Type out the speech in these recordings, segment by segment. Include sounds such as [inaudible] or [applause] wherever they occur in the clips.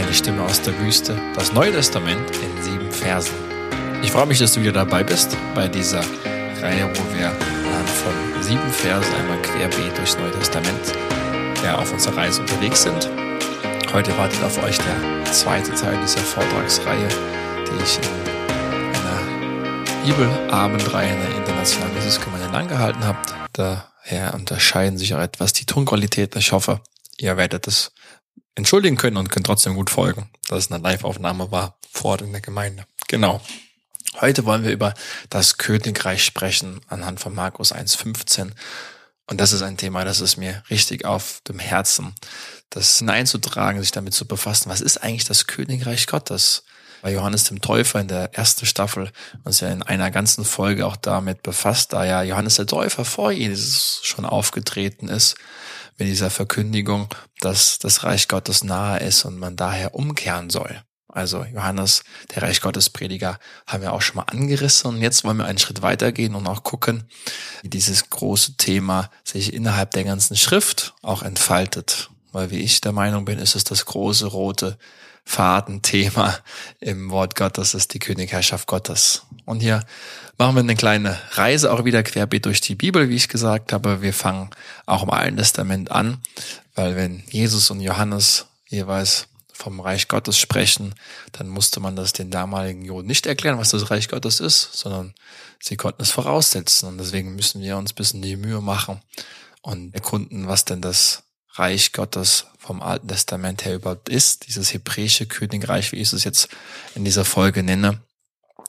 Eine Stimme aus der Wüste, das Neue Testament in sieben Versen. Ich freue mich, dass du wieder dabei bist bei dieser Reihe, wo wir von sieben Versen einmal querbeet durchs Neue Testament ja, auf unserer Reise unterwegs sind. Heute wartet auf euch der zweite Teil dieser Vortragsreihe, die ich in einer Bibelabendreihe in der Internationalen Jesusgemeinde angehalten habe. Daher unterscheiden sich auch etwas die Tonqualität. Ich hoffe, ihr werdet es entschuldigen können und können trotzdem gut folgen, dass es eine Live-Aufnahme war vor Ort in der Gemeinde. Genau. Heute wollen wir über das Königreich sprechen anhand von Markus 1,15. Und das ist ein Thema, das ist mir richtig auf dem Herzen, das hineinzutragen, sich damit zu befassen. Was ist eigentlich das Königreich Gottes? Bei Johannes dem Täufer in der ersten Staffel uns ja in einer ganzen Folge auch damit befasst, da ja Johannes der Täufer vor Jesus schon aufgetreten ist mit dieser Verkündigung, dass das Reich Gottes nahe ist und man daher umkehren soll. Also Johannes, der Reich Gottes Prediger, haben wir auch schon mal angerissen und jetzt wollen wir einen Schritt weitergehen und auch gucken, wie dieses große Thema sich innerhalb der ganzen Schrift auch entfaltet. Weil wie ich der Meinung bin, ist es das große rote Fadenthema im Wort Gottes, ist die Königherrschaft Gottes. Und hier machen wir eine kleine Reise auch wieder querbeet durch die Bibel, wie ich gesagt habe. Wir fangen auch im Alten Testament an, weil wenn Jesus und Johannes jeweils vom Reich Gottes sprechen, dann musste man das den damaligen Juden nicht erklären, was das Reich Gottes ist, sondern sie konnten es voraussetzen. Und deswegen müssen wir uns ein bisschen die Mühe machen und erkunden, was denn das Reich Gottes vom Alten Testament her überhaupt ist, dieses hebräische Königreich, wie ich es jetzt in dieser Folge nenne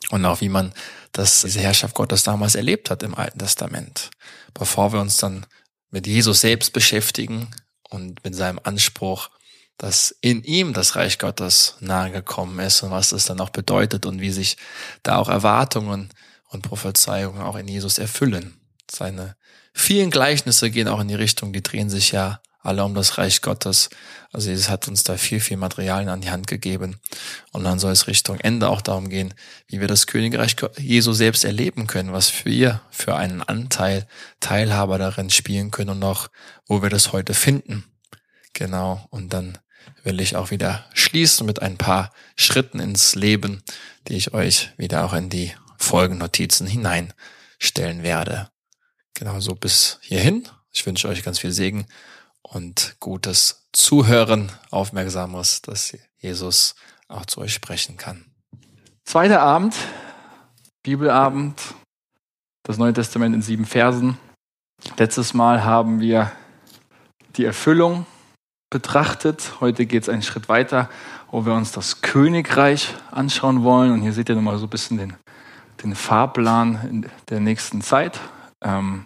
und auch wie man das, diese Herrschaft Gottes damals erlebt hat im Alten Testament. Bevor wir uns dann mit Jesus selbst beschäftigen und mit seinem Anspruch, dass in ihm das Reich Gottes nahegekommen ist und was das dann auch bedeutet und wie sich da auch Erwartungen und Prophezeiungen auch in Jesus erfüllen. Seine vielen Gleichnisse gehen auch in die Richtung, die drehen sich ja alle um das Reich Gottes. Also Jesus hat uns da viel, viel Materialien an die Hand gegeben. Und dann soll es Richtung Ende auch darum gehen, wie wir das Königreich Jesu selbst erleben können, was wir für einen Anteil Teilhaber darin spielen können und auch, wo wir das heute finden. Genau. Und dann will ich auch wieder schließen mit ein paar Schritten ins Leben, die ich euch wieder auch in die Folgennotizen hineinstellen werde. Genau so bis hierhin. Ich wünsche euch ganz viel Segen und gutes Zuhören, aufmerksames, dass Jesus auch zu euch sprechen kann. Zweiter Abend, Bibelabend, das Neue Testament in sieben Versen. Letztes Mal haben wir die Erfüllung betrachtet. Heute geht es einen Schritt weiter, wo wir uns das Königreich anschauen wollen. Und hier seht ihr nochmal so ein bisschen den, den Fahrplan der nächsten Zeit. Ähm,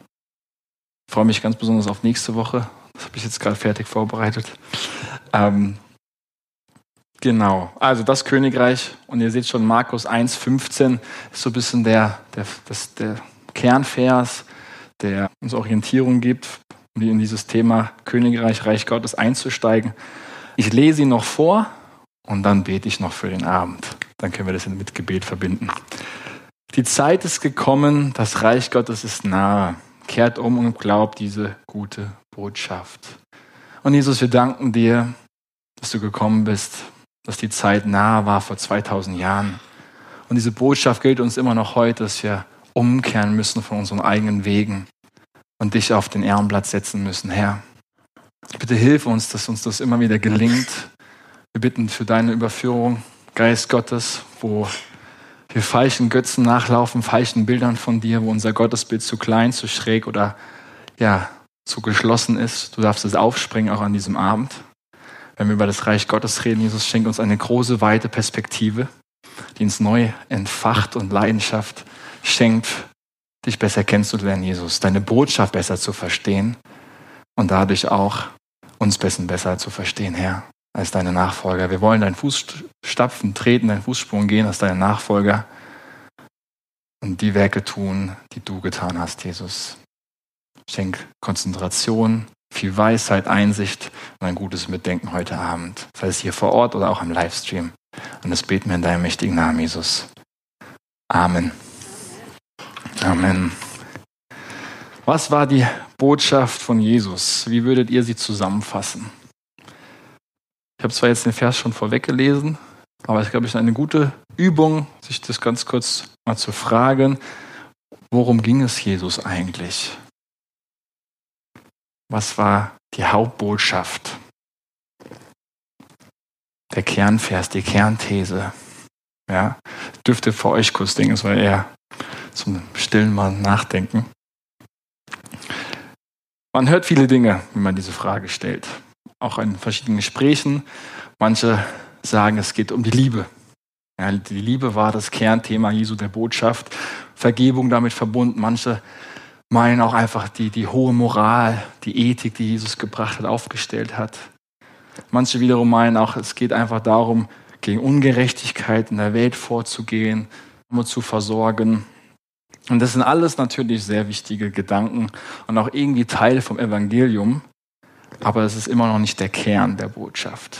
freue mich ganz besonders auf nächste Woche, das habe ich jetzt gerade fertig vorbereitet. Ähm, genau, also das Königreich. Und ihr seht schon, Markus 1,15 ist so ein bisschen der, der, das, der Kernvers, der uns Orientierung gibt, um in dieses Thema Königreich, Reich Gottes einzusteigen. Ich lese ihn noch vor und dann bete ich noch für den Abend. Dann können wir das mit Gebet verbinden. Die Zeit ist gekommen, das Reich Gottes ist nahe. Kehrt um und glaubt diese gute Botschaft. Und Jesus, wir danken dir, dass du gekommen bist, dass die Zeit nahe war vor 2000 Jahren. Und diese Botschaft gilt uns immer noch heute, dass wir umkehren müssen von unseren eigenen Wegen und dich auf den Ehrenplatz setzen müssen, Herr. Bitte hilf uns, dass uns das immer wieder gelingt. Wir bitten für deine Überführung, Geist Gottes, wo wir falschen Götzen nachlaufen, falschen Bildern von dir, wo unser Gottesbild zu klein, zu schräg oder ja, zu geschlossen ist. Du darfst es aufspringen, auch an diesem Abend. Wenn wir über das Reich Gottes reden, Jesus schenkt uns eine große, weite Perspektive, die uns neu entfacht und Leidenschaft schenkt, dich besser kennenzulernen, Jesus, deine Botschaft besser zu verstehen und dadurch auch uns besser zu verstehen, Herr, als deine Nachfolger. Wir wollen deinen Fußstapfen treten, deinen Fußsprung gehen als deine Nachfolger und die Werke tun, die du getan hast, Jesus. Schenk Konzentration, viel Weisheit, Einsicht und ein gutes Mitdenken heute Abend, sei es hier vor Ort oder auch im Livestream. Und das beten wir in deinem mächtigen Namen, Jesus. Amen. Amen. Was war die Botschaft von Jesus? Wie würdet ihr sie zusammenfassen? Ich habe zwar jetzt den Vers schon vorweg gelesen, aber es ist, glaube ich, eine gute Übung, sich das ganz kurz mal zu fragen, worum ging es Jesus eigentlich? Was war die Hauptbotschaft? Der Kernvers, die Kernthese. Ja, dürfte für euch kurz denken, es war eher zum stillen Mal nachdenken. Man hört viele Dinge, wenn man diese Frage stellt. Auch in verschiedenen Gesprächen. Manche sagen, es geht um die Liebe. Ja, die Liebe war das Kernthema Jesu der Botschaft. Vergebung damit verbunden. Manche meinen auch einfach die, die hohe Moral, die Ethik, die Jesus gebracht hat, aufgestellt hat. Manche wiederum meinen auch, es geht einfach darum, gegen Ungerechtigkeit in der Welt vorzugehen, um zu versorgen. Und das sind alles natürlich sehr wichtige Gedanken und auch irgendwie Teil vom Evangelium, aber es ist immer noch nicht der Kern der Botschaft.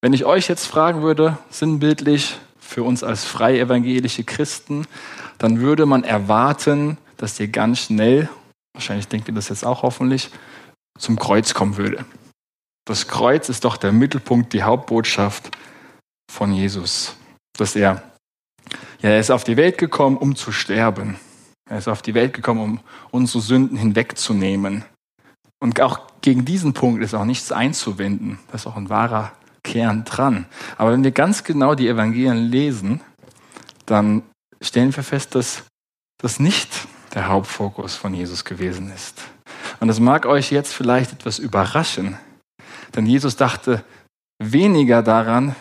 Wenn ich euch jetzt fragen würde, sinnbildlich für uns als freie evangelische Christen, dann würde man erwarten, dass ihr ganz schnell, wahrscheinlich denkt ihr das jetzt auch hoffentlich, zum Kreuz kommen würde. Das Kreuz ist doch der Mittelpunkt, die Hauptbotschaft von Jesus. Dass er, ja, er ist auf die Welt gekommen, um zu sterben. Er ist auf die Welt gekommen, um unsere Sünden hinwegzunehmen. Und auch gegen diesen Punkt ist auch nichts einzuwenden. Das ist auch ein wahrer Kern dran. Aber wenn wir ganz genau die Evangelien lesen, dann stellen wir fest, dass das nicht der Hauptfokus von Jesus gewesen ist. Und das mag euch jetzt vielleicht etwas überraschen, denn Jesus dachte weniger daran,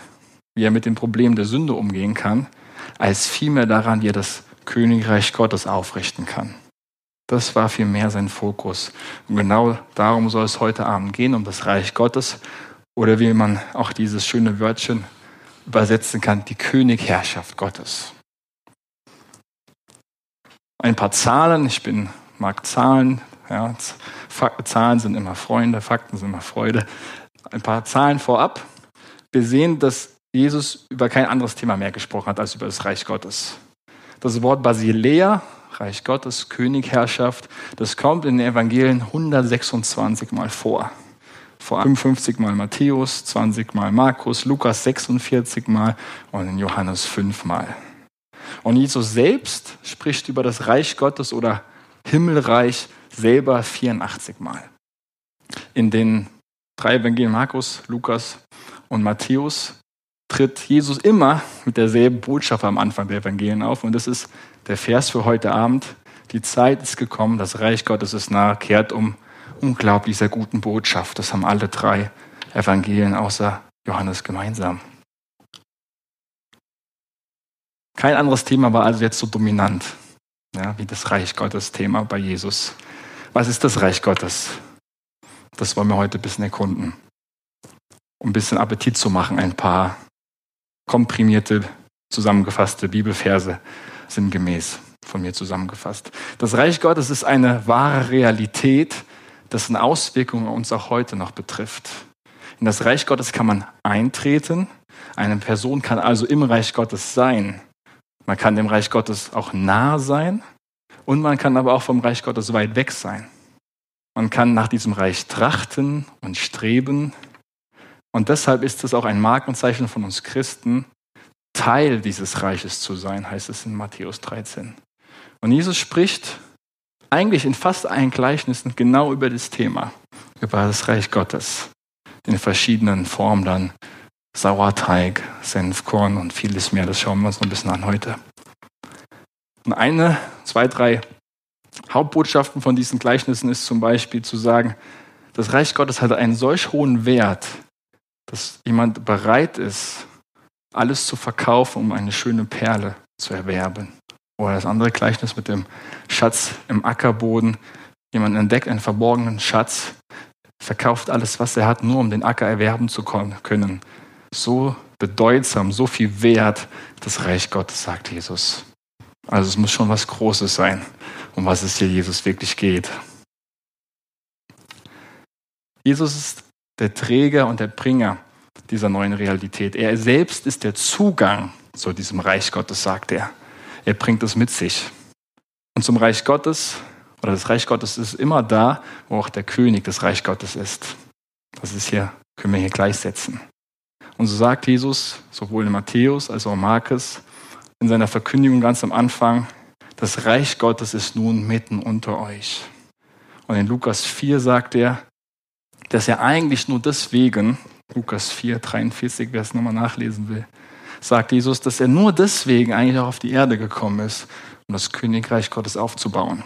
wie er mit dem Problem der Sünde umgehen kann, als vielmehr daran, wie er das Königreich Gottes aufrichten kann. Das war vielmehr sein Fokus. Und genau darum soll es heute Abend gehen, um das Reich Gottes oder wie man auch dieses schöne Wörtchen übersetzen kann, die Königherrschaft Gottes. Ein paar Zahlen, ich bin, mag Zahlen, ja, Zahlen sind immer Freunde, Fakten sind immer Freude. Ein paar Zahlen vorab. Wir sehen, dass Jesus über kein anderes Thema mehr gesprochen hat als über das Reich Gottes. Das Wort Basilea, Reich Gottes, Königherrschaft, das kommt in den Evangelien 126 Mal vor. Vor 55 Mal Matthäus, 20 Mal Markus, Lukas 46 Mal und in Johannes 5 Mal. Und Jesus selbst spricht über das Reich Gottes oder Himmelreich selber 84 Mal. In den drei Evangelien Markus, Lukas und Matthäus tritt Jesus immer mit derselben Botschaft am Anfang der Evangelien auf. Und das ist der Vers für heute Abend. Die Zeit ist gekommen, das Reich Gottes ist nahe, kehrt um unglaublich sehr guten Botschaft. Das haben alle drei Evangelien außer Johannes gemeinsam. Kein anderes Thema war also jetzt so dominant ja, wie das Reich Gottes Thema bei Jesus. Was ist das Reich Gottes? Das wollen wir heute ein bisschen erkunden. Um ein bisschen Appetit zu machen, ein paar komprimierte, zusammengefasste Bibelverse sinngemäß von mir zusammengefasst. Das Reich Gottes ist eine wahre Realität, dessen Auswirkungen uns auch heute noch betrifft. In das Reich Gottes kann man eintreten. Eine Person kann also im Reich Gottes sein. Man kann dem Reich Gottes auch nah sein und man kann aber auch vom Reich Gottes weit weg sein. Man kann nach diesem Reich trachten und streben. Und deshalb ist es auch ein Markenzeichen von uns Christen, Teil dieses Reiches zu sein, heißt es in Matthäus 13. Und Jesus spricht eigentlich in fast allen Gleichnissen genau über das Thema, über das Reich Gottes, in verschiedenen Formen dann Sauerteig, Senfkorn und vieles mehr. Das schauen wir uns noch ein bisschen an heute. Und eine, zwei, drei Hauptbotschaften von diesen Gleichnissen ist zum Beispiel zu sagen, das Reich Gottes hat einen solch hohen Wert, dass jemand bereit ist, alles zu verkaufen, um eine schöne Perle zu erwerben. Oder das andere Gleichnis mit dem Schatz im Ackerboden. Jemand entdeckt einen verborgenen Schatz, verkauft alles, was er hat, nur um den Acker erwerben zu können. So bedeutsam, so viel wert das Reich Gottes, sagt Jesus. Also es muss schon was Großes sein, um was es hier Jesus wirklich geht. Jesus ist der Träger und der Bringer dieser neuen Realität. Er selbst ist der Zugang zu diesem Reich Gottes, sagt er. Er bringt es mit sich. Und zum Reich Gottes, oder das Reich Gottes ist immer da, wo auch der König des Reich Gottes ist. Das ist hier, können wir hier gleichsetzen. Und so sagt Jesus, sowohl in Matthäus als auch in Markus, in seiner Verkündigung ganz am Anfang, das Reich Gottes ist nun mitten unter euch. Und in Lukas 4 sagt er, dass er eigentlich nur deswegen, Lukas 4, 43, wer es nochmal nachlesen will, sagt Jesus, dass er nur deswegen eigentlich auch auf die Erde gekommen ist, um das Königreich Gottes aufzubauen.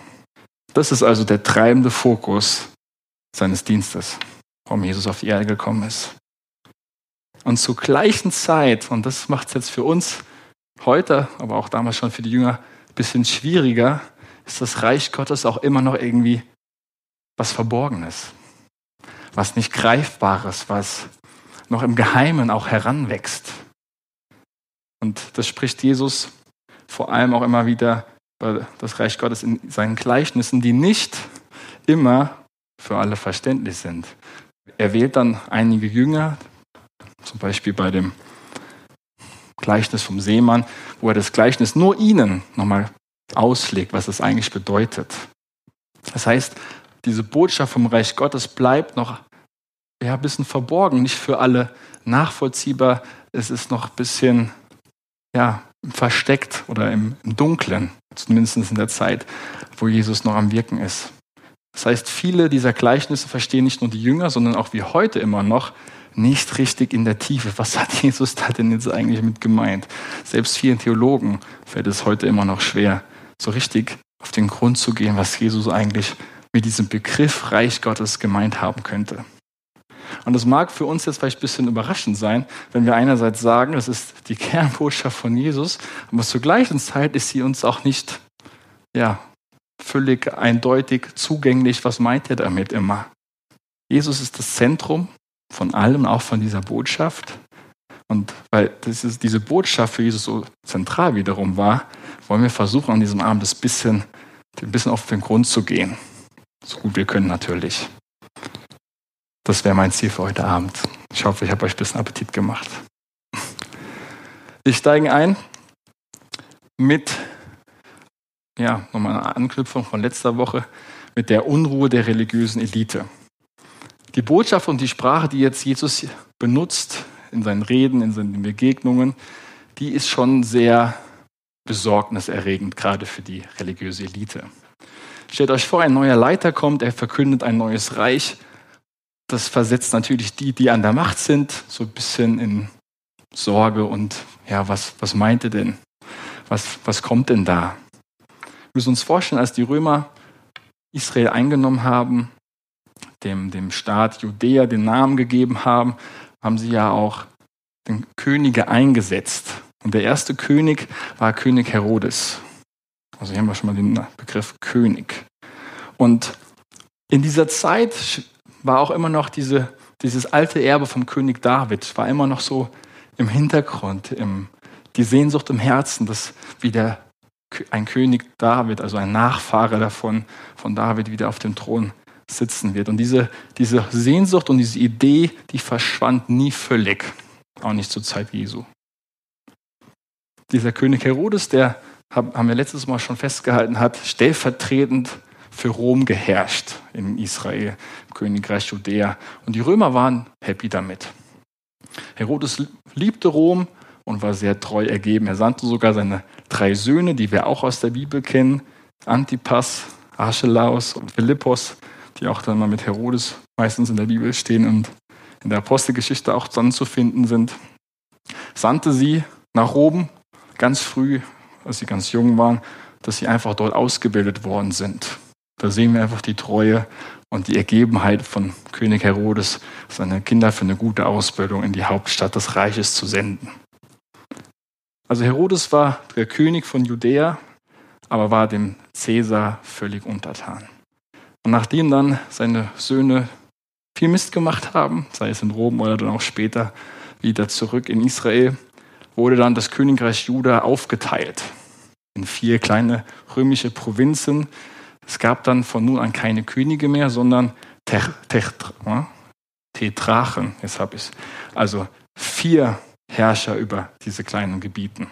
Das ist also der treibende Fokus seines Dienstes, warum Jesus auf die Erde gekommen ist. Und zur gleichen Zeit, und das macht es jetzt für uns heute, aber auch damals schon für die Jünger, ein bisschen schwieriger, ist das Reich Gottes auch immer noch irgendwie was Verborgenes, was nicht Greifbares, was noch im Geheimen auch heranwächst. Und das spricht Jesus vor allem auch immer wieder bei das Reich Gottes in seinen Gleichnissen, die nicht immer für alle verständlich sind. Er wählt dann einige Jünger, zum Beispiel bei dem Gleichnis vom Seemann, wo er das Gleichnis nur ihnen nochmal auslegt, was es eigentlich bedeutet. Das heißt, diese Botschaft vom Reich Gottes bleibt noch ja, ein bisschen verborgen, nicht für alle nachvollziehbar. Es ist noch ein bisschen ja, versteckt oder im, im Dunklen, zumindest in der Zeit, wo Jesus noch am Wirken ist. Das heißt, viele dieser Gleichnisse verstehen nicht nur die Jünger, sondern auch wie heute immer noch nicht richtig in der Tiefe. Was hat [laughs] Jesus da denn jetzt eigentlich mit gemeint? Selbst vielen Theologen fällt es heute immer noch schwer, so richtig auf den Grund zu gehen, was Jesus eigentlich mit diesem Begriff Reich Gottes gemeint haben könnte. Und das mag für uns jetzt vielleicht ein bisschen überraschend sein, wenn wir einerseits sagen, das ist die Kernbotschaft von Jesus, aber zur gleichen Zeit ist sie uns auch nicht ja, völlig eindeutig zugänglich. Was meint er damit immer? Jesus ist das Zentrum von allem, auch von dieser Botschaft. Und weil ist, diese Botschaft für Jesus so zentral wiederum war, wollen wir versuchen, an diesem Abend das bisschen, ein bisschen auf den Grund zu gehen. So gut wir können natürlich. Das wäre mein Ziel für heute Abend. Ich hoffe, ich habe euch ein bisschen Appetit gemacht. Wir steigen ein mit, ja, nochmal eine Anknüpfung von letzter Woche, mit der Unruhe der religiösen Elite. Die Botschaft und die Sprache, die jetzt Jesus benutzt in seinen Reden, in seinen Begegnungen, die ist schon sehr besorgniserregend, gerade für die religiöse Elite. Stellt euch vor, ein neuer Leiter kommt, er verkündet ein neues Reich das versetzt natürlich die, die an der Macht sind, so ein bisschen in Sorge und ja, was, was meint ihr denn? Was, was kommt denn da? Wir müssen uns vorstellen, als die Römer Israel eingenommen haben, dem, dem Staat Judäa den Namen gegeben haben, haben sie ja auch den Könige eingesetzt. Und der erste König war König Herodes. Also hier haben wir schon mal den Begriff König. Und in dieser Zeit war auch immer noch diese, dieses alte Erbe vom König David, war immer noch so im Hintergrund, im, die Sehnsucht im Herzen, dass wieder ein König David, also ein Nachfahre davon, von David wieder auf dem Thron sitzen wird. Und diese, diese Sehnsucht und diese Idee, die verschwand nie völlig, auch nicht zur Zeit Jesu. Dieser König Herodes, der, haben wir letztes Mal schon festgehalten, hat stellvertretend für Rom geherrscht in Israel, im Königreich Judäa. Und die Römer waren happy damit. Herodes liebte Rom und war sehr treu ergeben. Er sandte sogar seine drei Söhne, die wir auch aus der Bibel kennen, Antipas, Archelaus und Philippos, die auch dann mal mit Herodes meistens in der Bibel stehen und in der Apostelgeschichte auch dann zu finden sind, sandte sie nach Rom ganz früh, als sie ganz jung waren, dass sie einfach dort ausgebildet worden sind. Da sehen wir einfach die Treue und die Ergebenheit von König Herodes, seine Kinder für eine gute Ausbildung in die Hauptstadt des Reiches zu senden. Also Herodes war der König von Judäa, aber war dem Cäsar völlig untertan. Und nachdem dann seine Söhne viel Mist gemacht haben, sei es in Rom oder dann auch später wieder zurück in Israel, wurde dann das Königreich Juda aufgeteilt in vier kleine römische Provinzen, es gab dann von nun an keine Könige mehr, sondern Tetrachen, jetzt habe ich. Also vier Herrscher über diese kleinen Gebieten.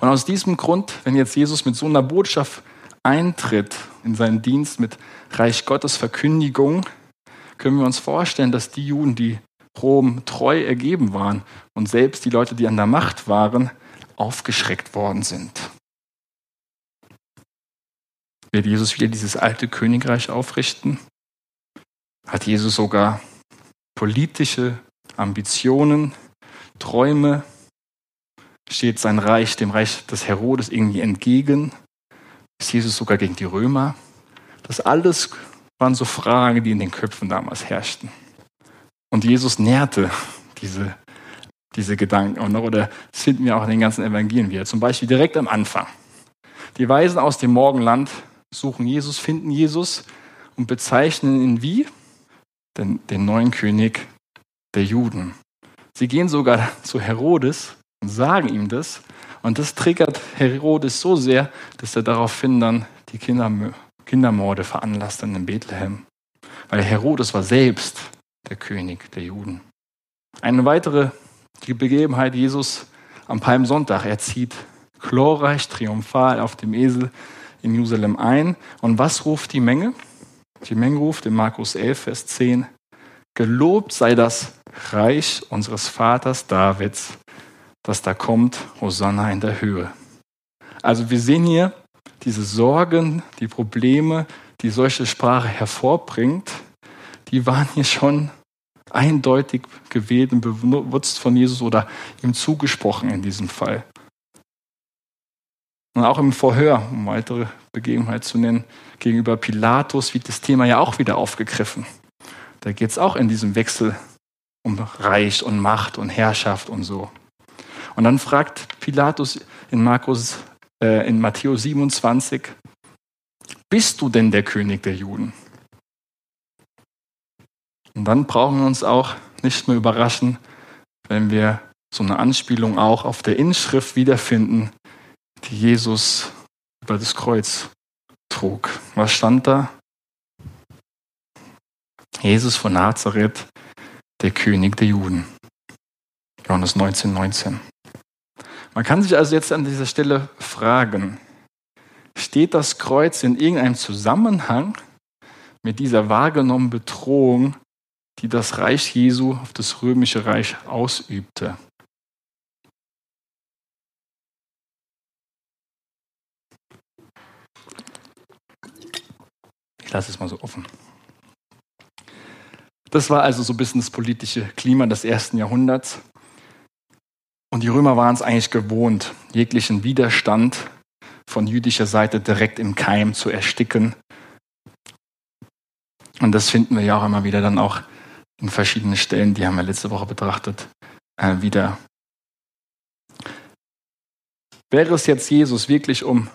Und aus diesem Grund, wenn jetzt Jesus mit so einer Botschaft eintritt in seinen Dienst mit Reich Gottes Verkündigung, können wir uns vorstellen, dass die Juden, die Rom treu ergeben waren und selbst die Leute, die an der Macht waren, aufgeschreckt worden sind. Wird Jesus wieder dieses alte Königreich aufrichten? Hat Jesus sogar politische Ambitionen, Träume? Steht sein Reich dem Reich des Herodes irgendwie entgegen? Ist Jesus sogar gegen die Römer? Das alles waren so Fragen, die in den Köpfen damals herrschten. Und Jesus nährte diese, diese Gedanken auch noch, oder das finden wir auch in den ganzen Evangelien wieder. Zum Beispiel direkt am Anfang. Die Weisen aus dem Morgenland suchen Jesus, finden Jesus und bezeichnen ihn wie? Den, den neuen König der Juden. Sie gehen sogar zu Herodes und sagen ihm das. Und das triggert Herodes so sehr, dass er daraufhin dann die Kinder, Kindermorde veranlasst in Bethlehem. Weil Herodes war selbst der König der Juden. Eine weitere Begebenheit Jesus am Palmsonntag. Er zieht glorreich, triumphal auf dem Esel in Jerusalem ein. Und was ruft die Menge? Die Menge ruft in Markus 11, Vers 10, Gelobt sei das Reich unseres Vaters Davids, das da kommt, Hosanna in der Höhe. Also wir sehen hier diese Sorgen, die Probleme, die solche Sprache hervorbringt, die waren hier schon eindeutig gewählt und bewusst von Jesus oder ihm zugesprochen in diesem Fall. Und auch im Verhör, um weitere Begebenheit zu nennen, gegenüber Pilatus wird das Thema ja auch wieder aufgegriffen. Da geht es auch in diesem Wechsel um Reich und Macht und Herrschaft und so. Und dann fragt Pilatus in Markus, äh, in Matthäus 27, bist du denn der König der Juden? Und dann brauchen wir uns auch nicht mehr überraschen, wenn wir so eine Anspielung auch auf der Inschrift wiederfinden, die Jesus über das Kreuz trug. Was stand da? Jesus von Nazareth, der König der Juden. Johannes 19, 19. Man kann sich also jetzt an dieser Stelle fragen, steht das Kreuz in irgendeinem Zusammenhang mit dieser wahrgenommenen Bedrohung, die das Reich Jesu auf das römische Reich ausübte? Lasse es mal so offen. Das war also so ein bisschen das politische Klima des ersten Jahrhunderts. Und die Römer waren es eigentlich gewohnt, jeglichen Widerstand von jüdischer Seite direkt im Keim zu ersticken. Und das finden wir ja auch immer wieder dann auch in verschiedenen Stellen, die haben wir letzte Woche betrachtet, äh, wieder. Wäre es jetzt Jesus wirklich um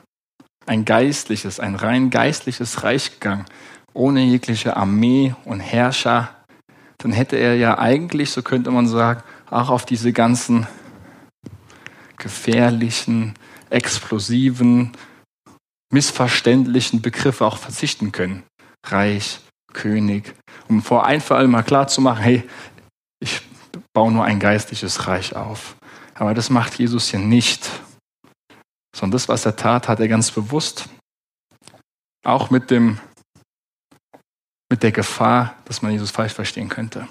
ein geistliches, ein rein geistliches Reich gegangen, ohne jegliche Armee und Herrscher, dann hätte er ja eigentlich, so könnte man sagen, auch auf diese ganzen gefährlichen, explosiven, missverständlichen Begriffe auch verzichten können. Reich, König, um vor ein für alle mal klar zu machen, hey, ich baue nur ein geistliches Reich auf. Aber das macht Jesus hier nicht sondern das, was er tat, hat er ganz bewusst. Auch mit, dem, mit der Gefahr, dass man Jesus falsch verstehen könnte.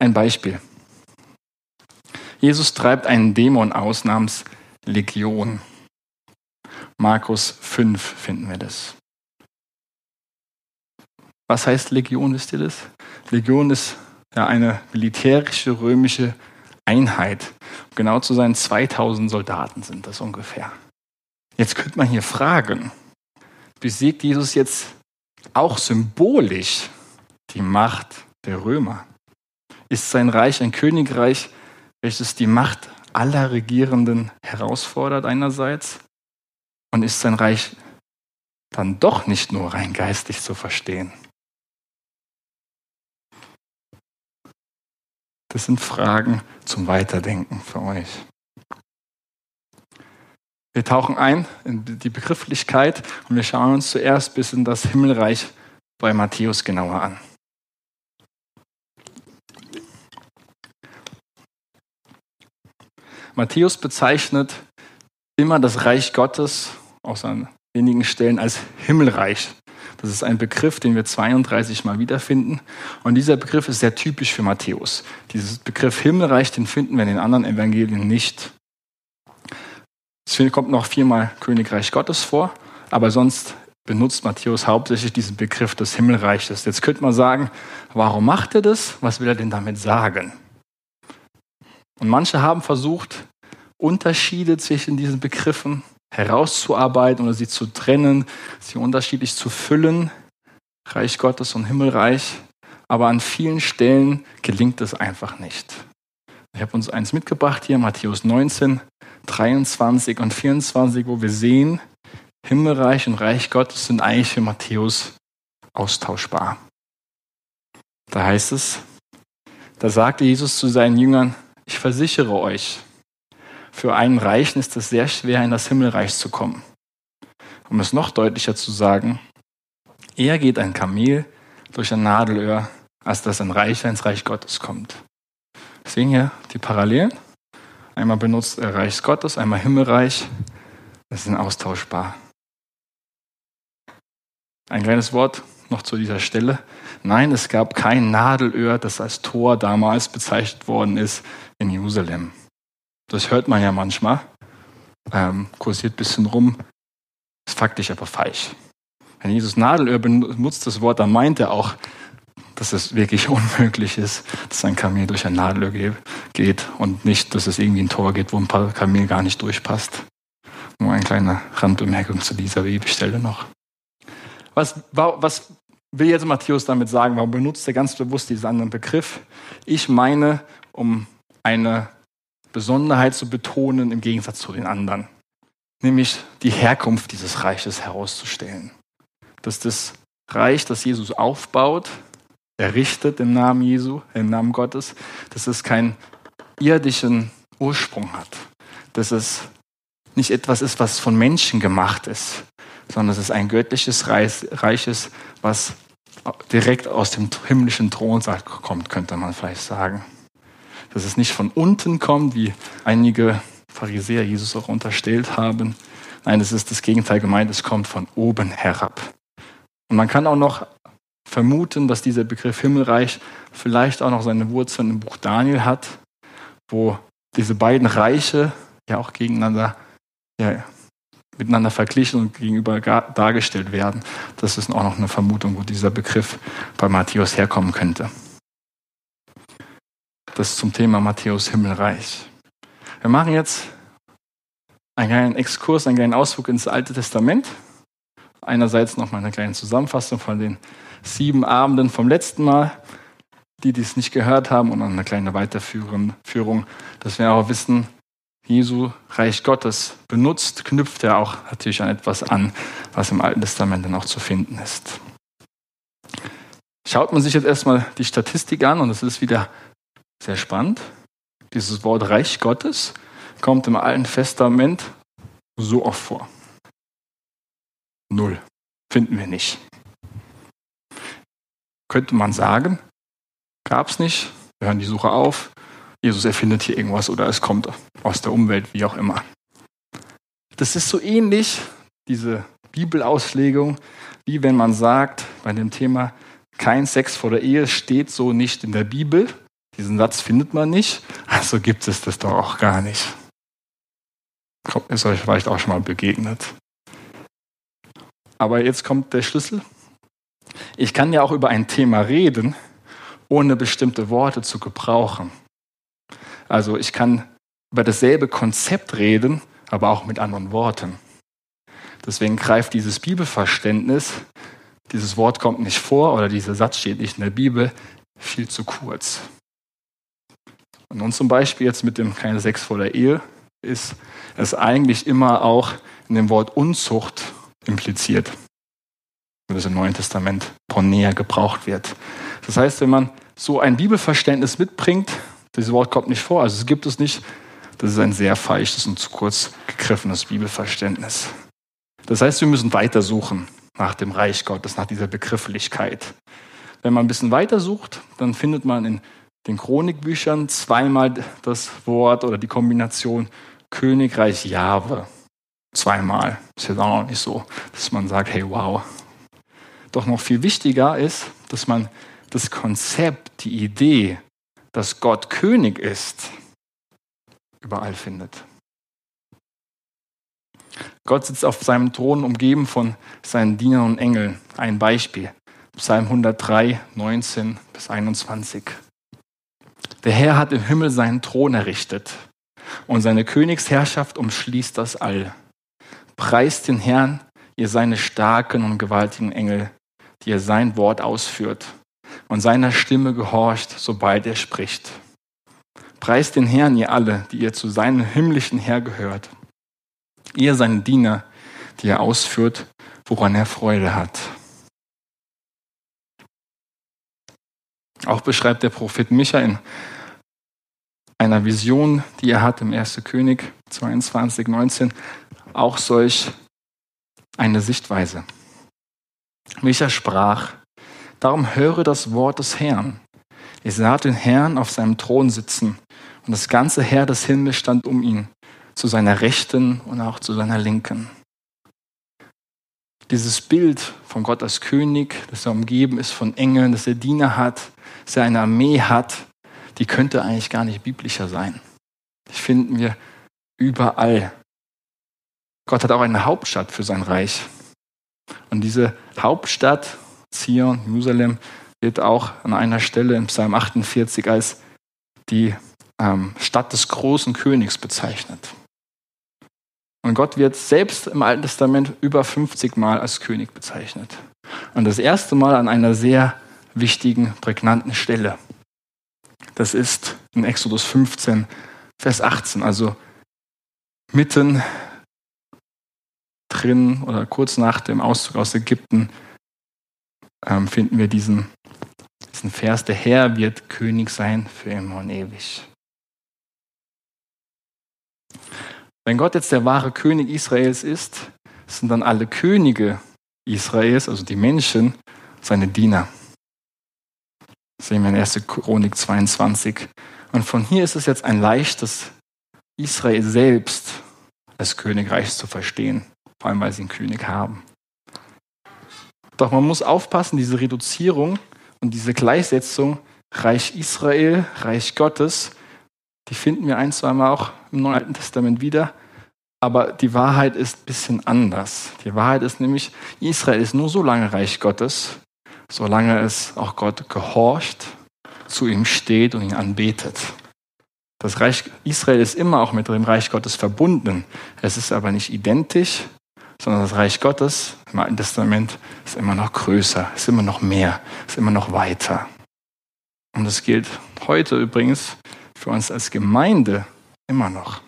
Ein Beispiel. Jesus treibt einen Dämon aus namens Legion. Markus 5 finden wir das. Was heißt Legion, wisst ihr das? Legion ist ja eine militärische römische Einheit. Genau zu sein, 2000 Soldaten sind das ungefähr. Jetzt könnte man hier fragen, besiegt Jesus jetzt auch symbolisch die Macht der Römer? Ist sein Reich ein Königreich, welches die Macht aller Regierenden herausfordert einerseits? Und ist sein Reich dann doch nicht nur rein geistig zu verstehen? Das sind Fragen zum Weiterdenken für euch. Wir tauchen ein in die Begrifflichkeit und wir schauen uns zuerst bis in das Himmelreich bei Matthäus genauer an. Matthäus bezeichnet immer das Reich Gottes, außer an wenigen Stellen, als Himmelreich. Das ist ein Begriff, den wir 32 Mal wiederfinden. Und dieser Begriff ist sehr typisch für Matthäus. Dieses Begriff Himmelreich, den finden wir in den anderen Evangelien nicht. Es kommt noch viermal Königreich Gottes vor, aber sonst benutzt Matthäus hauptsächlich diesen Begriff des Himmelreiches. Jetzt könnte man sagen, warum macht er das? Was will er denn damit sagen? Und manche haben versucht, Unterschiede zwischen diesen Begriffen herauszuarbeiten oder sie zu trennen, sie unterschiedlich zu füllen, Reich Gottes und Himmelreich. Aber an vielen Stellen gelingt es einfach nicht. Ich habe uns eins mitgebracht hier, Matthäus 19, 23 und 24, wo wir sehen, Himmelreich und Reich Gottes sind eigentlich für Matthäus austauschbar. Da heißt es, da sagte Jesus zu seinen Jüngern, ich versichere euch, für einen Reichen ist es sehr schwer, in das Himmelreich zu kommen. Um es noch deutlicher zu sagen, eher geht ein Kamel durch ein Nadelöhr, als dass ein Reicher ins Reich Gottes kommt. Sehen hier die Parallelen. Einmal benutzt er Reich Gottes, einmal Himmelreich. Das sind austauschbar. Ein kleines Wort noch zu dieser Stelle. Nein, es gab kein Nadelöhr, das als Tor damals bezeichnet worden ist in Jerusalem. Das hört man ja manchmal, ähm, kursiert ein bisschen rum, ist faktisch aber falsch. Wenn Jesus Nadelöhr benutzt das Wort, dann meint er auch, dass es wirklich [laughs] unmöglich ist, dass ein Kamel durch ein Nadelöhr geht und nicht, dass es irgendwie ein Tor geht, wo ein paar Kamel gar nicht durchpasst. Nur eine kleine Randbemerkung zu dieser Bibelstelle noch. Was, was will jetzt Matthäus damit sagen? Warum benutzt er ganz bewusst diesen anderen Begriff? Ich meine, um eine Besonderheit zu betonen im Gegensatz zu den anderen, nämlich die Herkunft dieses Reiches herauszustellen. Dass das Reich, das Jesus aufbaut, errichtet im Namen Jesu, im Namen Gottes, dass es keinen irdischen Ursprung hat, dass es nicht etwas ist, was von Menschen gemacht ist, sondern es ist ein göttliches Reich, was direkt aus dem himmlischen Thronsaal kommt, könnte man vielleicht sagen dass es nicht von unten kommt, wie einige Pharisäer Jesus auch unterstellt haben. Nein, es ist das Gegenteil gemeint, es kommt von oben herab. Und man kann auch noch vermuten, dass dieser Begriff Himmelreich vielleicht auch noch seine Wurzeln im Buch Daniel hat, wo diese beiden Reiche ja auch gegeneinander, ja, miteinander verglichen und gegenüber dargestellt werden. Das ist auch noch eine Vermutung, wo dieser Begriff bei Matthäus herkommen könnte. Das zum Thema Matthäus Himmelreich. Wir machen jetzt einen kleinen Exkurs, einen kleinen Ausflug ins Alte Testament. Einerseits noch mal eine kleine Zusammenfassung von den sieben Abenden vom letzten Mal, die dies nicht gehört haben, und eine kleine Weiterführung, dass wir auch wissen, Jesu Reich Gottes benutzt, knüpft er auch natürlich an etwas an, was im Alten Testament dann auch zu finden ist. Schaut man sich jetzt erstmal die Statistik an, und es ist wieder sehr spannend. Dieses Wort Reich Gottes kommt im Alten Testament so oft vor. Null. Finden wir nicht. Könnte man sagen, gab es nicht. Wir hören die Suche auf. Jesus erfindet hier irgendwas oder es kommt aus der Umwelt, wie auch immer. Das ist so ähnlich, diese Bibelauslegung, wie wenn man sagt, bei dem Thema kein Sex vor der Ehe steht so nicht in der Bibel, diesen Satz findet man nicht, also gibt es das doch auch gar nicht. Ist euch vielleicht auch schon mal begegnet. Aber jetzt kommt der Schlüssel. Ich kann ja auch über ein Thema reden, ohne bestimmte Worte zu gebrauchen. Also ich kann über dasselbe Konzept reden, aber auch mit anderen Worten. Deswegen greift dieses Bibelverständnis, dieses Wort kommt nicht vor oder dieser Satz steht nicht in der Bibel, viel zu kurz. Und nun zum Beispiel jetzt mit dem keine Sex vor der Ehe ist es eigentlich immer auch in dem Wort Unzucht impliziert, das im Neuen Testament pornea gebraucht wird. Das heißt, wenn man so ein Bibelverständnis mitbringt, dieses Wort kommt nicht vor, also es gibt es nicht, das ist ein sehr falsches und zu kurz gegriffenes Bibelverständnis. Das heißt, wir müssen weitersuchen nach dem Reich Gottes, nach dieser Begrifflichkeit. Wenn man ein bisschen weiter sucht, dann findet man in den Chronikbüchern zweimal das Wort oder die Kombination Königreich Jahwe. Zweimal. Ist jetzt auch noch nicht so, dass man sagt, hey, wow. Doch noch viel wichtiger ist, dass man das Konzept, die Idee, dass Gott König ist, überall findet. Gott sitzt auf seinem Thron umgeben von seinen Dienern und Engeln. Ein Beispiel. Psalm 103, 19 bis 21. Der Herr hat im Himmel seinen Thron errichtet und seine Königsherrschaft umschließt das All. Preist den Herrn, ihr seine starken und gewaltigen Engel, die ihr sein Wort ausführt und seiner Stimme gehorcht, sobald er spricht. Preist den Herrn, ihr alle, die ihr zu seinem himmlischen Herr gehört. Ihr seine Diener, die er ausführt, woran er Freude hat. Auch beschreibt der Prophet Micha in einer Vision, die er hat im 1. König 22, 19, auch solch eine Sichtweise. Micha sprach, darum höre das Wort des Herrn. Ich sah den Herrn auf seinem Thron sitzen und das ganze Heer des Himmels stand um ihn, zu seiner Rechten und auch zu seiner Linken. Dieses Bild von Gott als König, dass er umgeben ist von Engeln, dass er Diener hat, dass er eine Armee hat, die könnte eigentlich gar nicht biblischer sein. Die finden wir überall. Gott hat auch eine Hauptstadt für sein Reich. Und diese Hauptstadt, Zion, Jerusalem, wird auch an einer Stelle im Psalm 48 als die ähm, Stadt des großen Königs bezeichnet. Und Gott wird selbst im Alten Testament über 50 Mal als König bezeichnet. Und das erste Mal an einer sehr wichtigen, prägnanten Stelle. Das ist in Exodus 15, Vers 18, also mitten drin oder kurz nach dem Auszug aus Ägypten ähm, finden wir diesen, diesen Vers, der Herr wird König sein für immer und ewig. Wenn Gott jetzt der wahre König Israels ist, sind dann alle Könige Israels, also die Menschen, seine Diener. Sehen wir in 1. Chronik 22. Und von hier ist es jetzt ein leichtes, Israel selbst als Königreich zu verstehen, vor allem weil sie einen König haben. Doch man muss aufpassen, diese Reduzierung und diese Gleichsetzung Reich Israel, Reich Gottes, die finden wir ein, zweimal auch im Neuen Alten Testament wieder. Aber die Wahrheit ist ein bisschen anders. Die Wahrheit ist nämlich, Israel ist nur so lange Reich Gottes, solange es auch Gott gehorcht, zu ihm steht und ihn anbetet. Das Reich Israel ist immer auch mit dem Reich Gottes verbunden. Es ist aber nicht identisch, sondern das Reich Gottes im Alten Testament ist immer noch größer, ist immer noch mehr, ist immer noch weiter. Und das gilt heute übrigens für uns als Gemeinde immer noch.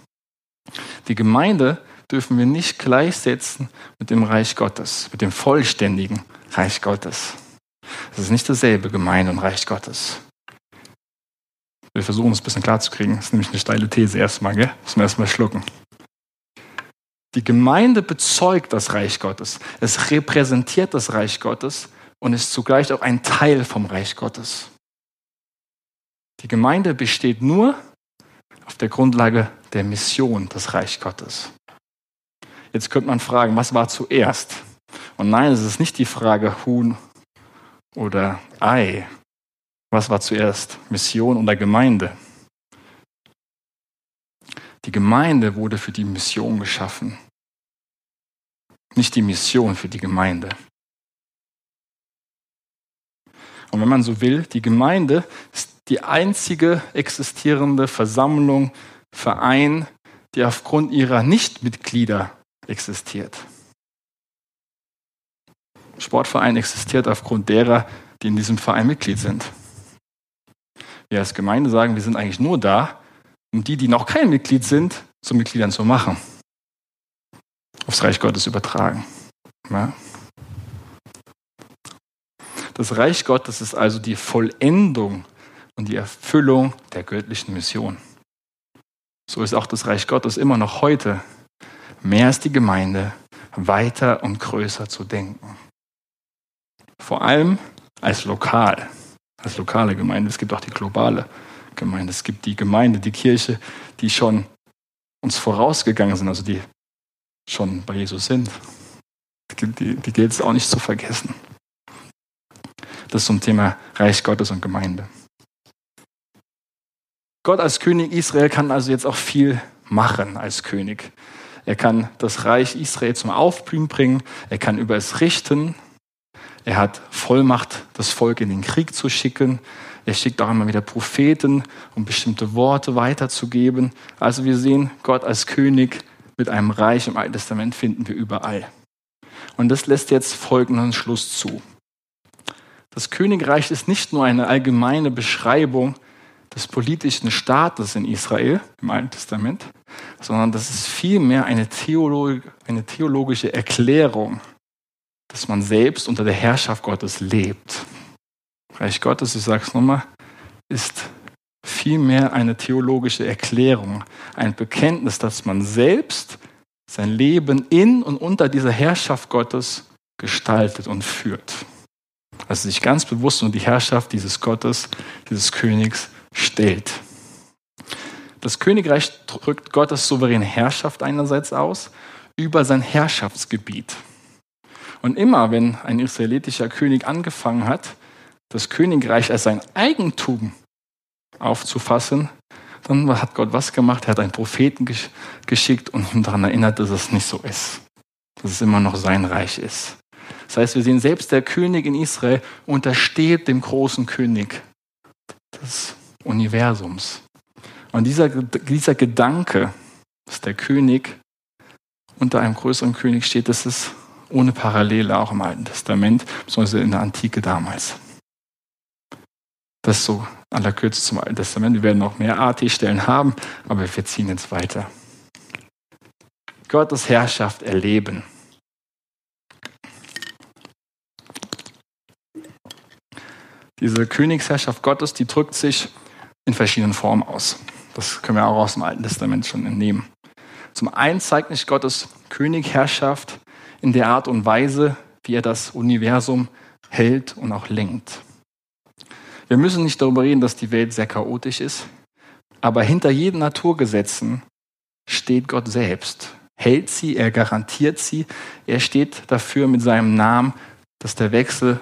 Die Gemeinde dürfen wir nicht gleichsetzen mit dem Reich Gottes, mit dem vollständigen Reich Gottes. Es ist nicht dasselbe Gemeinde und Reich Gottes. Wir versuchen es ein bisschen klarzukriegen. Das ist nämlich eine steile These erstmal, gell? Müssen wir erstmal schlucken. Die Gemeinde bezeugt das Reich Gottes. Es repräsentiert das Reich Gottes und ist zugleich auch ein Teil vom Reich Gottes. Die Gemeinde besteht nur auf der Grundlage der Mission des Reich Gottes. Jetzt könnte man fragen, was war zuerst? Und nein, es ist nicht die Frage Huhn oder Ei. Was war zuerst? Mission oder Gemeinde? Die Gemeinde wurde für die Mission geschaffen, nicht die Mission für die Gemeinde. Und wenn man so will, die Gemeinde ist die einzige existierende Versammlung, Verein, die aufgrund ihrer Nichtmitglieder existiert. Sportverein existiert aufgrund derer, die in diesem Verein Mitglied sind. Wir als Gemeinde sagen, wir sind eigentlich nur da, um die, die noch kein Mitglied sind, zu Mitgliedern zu machen. Aufs Reich Gottes übertragen. Ja. Das Reich Gottes ist also die Vollendung und die Erfüllung der göttlichen Mission. So ist auch das Reich Gottes immer noch heute mehr als die Gemeinde weiter und größer zu denken. Vor allem als lokal, als lokale Gemeinde. Es gibt auch die globale Gemeinde. Es gibt die Gemeinde, die Kirche, die schon uns vorausgegangen sind, also die schon bei Jesus sind. Die, die, gilt es auch nicht zu vergessen. Das zum Thema Reich Gottes und Gemeinde. Gott als König Israel kann also jetzt auch viel machen als König. Er kann das Reich Israel zum Aufblühen bringen. Er kann über es richten. Er hat Vollmacht, das Volk in den Krieg zu schicken. Er schickt auch immer wieder Propheten, um bestimmte Worte weiterzugeben. Also wir sehen Gott als König mit einem Reich im Alten Testament finden wir überall. Und das lässt jetzt folgenden Schluss zu. Das Königreich ist nicht nur eine allgemeine Beschreibung des politischen Staates in Israel im Alten Testament, sondern das ist vielmehr eine, Theolog eine theologische Erklärung, dass man selbst unter der Herrschaft Gottes lebt. Reich Gottes, ich sage es nochmal, ist vielmehr eine theologische Erklärung, ein Bekenntnis, dass man selbst sein Leben in und unter dieser Herrschaft Gottes gestaltet und führt. Also sich ganz bewusst unter die Herrschaft dieses Gottes, dieses Königs stellt. Das Königreich drückt Gottes souveräne Herrschaft einerseits aus über sein Herrschaftsgebiet. Und immer, wenn ein israelitischer König angefangen hat, das Königreich als sein Eigentum aufzufassen, dann hat Gott was gemacht? Er hat einen Propheten geschickt und ihn daran erinnert, dass es nicht so ist. Dass es immer noch sein Reich ist. Das heißt, wir sehen, selbst der König in Israel untersteht dem großen König des Universums. Und dieser, dieser Gedanke, dass der König unter einem größeren König steht, das ist ohne Parallele auch im Alten Testament, beziehungsweise in der Antike damals. Das so aller Kürze zum Alten Testament. Wir werden noch mehr AT-Stellen haben, aber wir ziehen jetzt weiter. Gottes Herrschaft erleben. Diese Königsherrschaft Gottes, die drückt sich in verschiedenen Formen aus. Das können wir auch aus dem Alten Testament schon entnehmen. Zum einen zeigt nicht Gottes Königherrschaft in der Art und Weise, wie er das Universum hält und auch lenkt. Wir müssen nicht darüber reden, dass die Welt sehr chaotisch ist, aber hinter jeden Naturgesetzen steht Gott selbst. Hält sie, er garantiert sie, er steht dafür mit seinem Namen, dass der Wechsel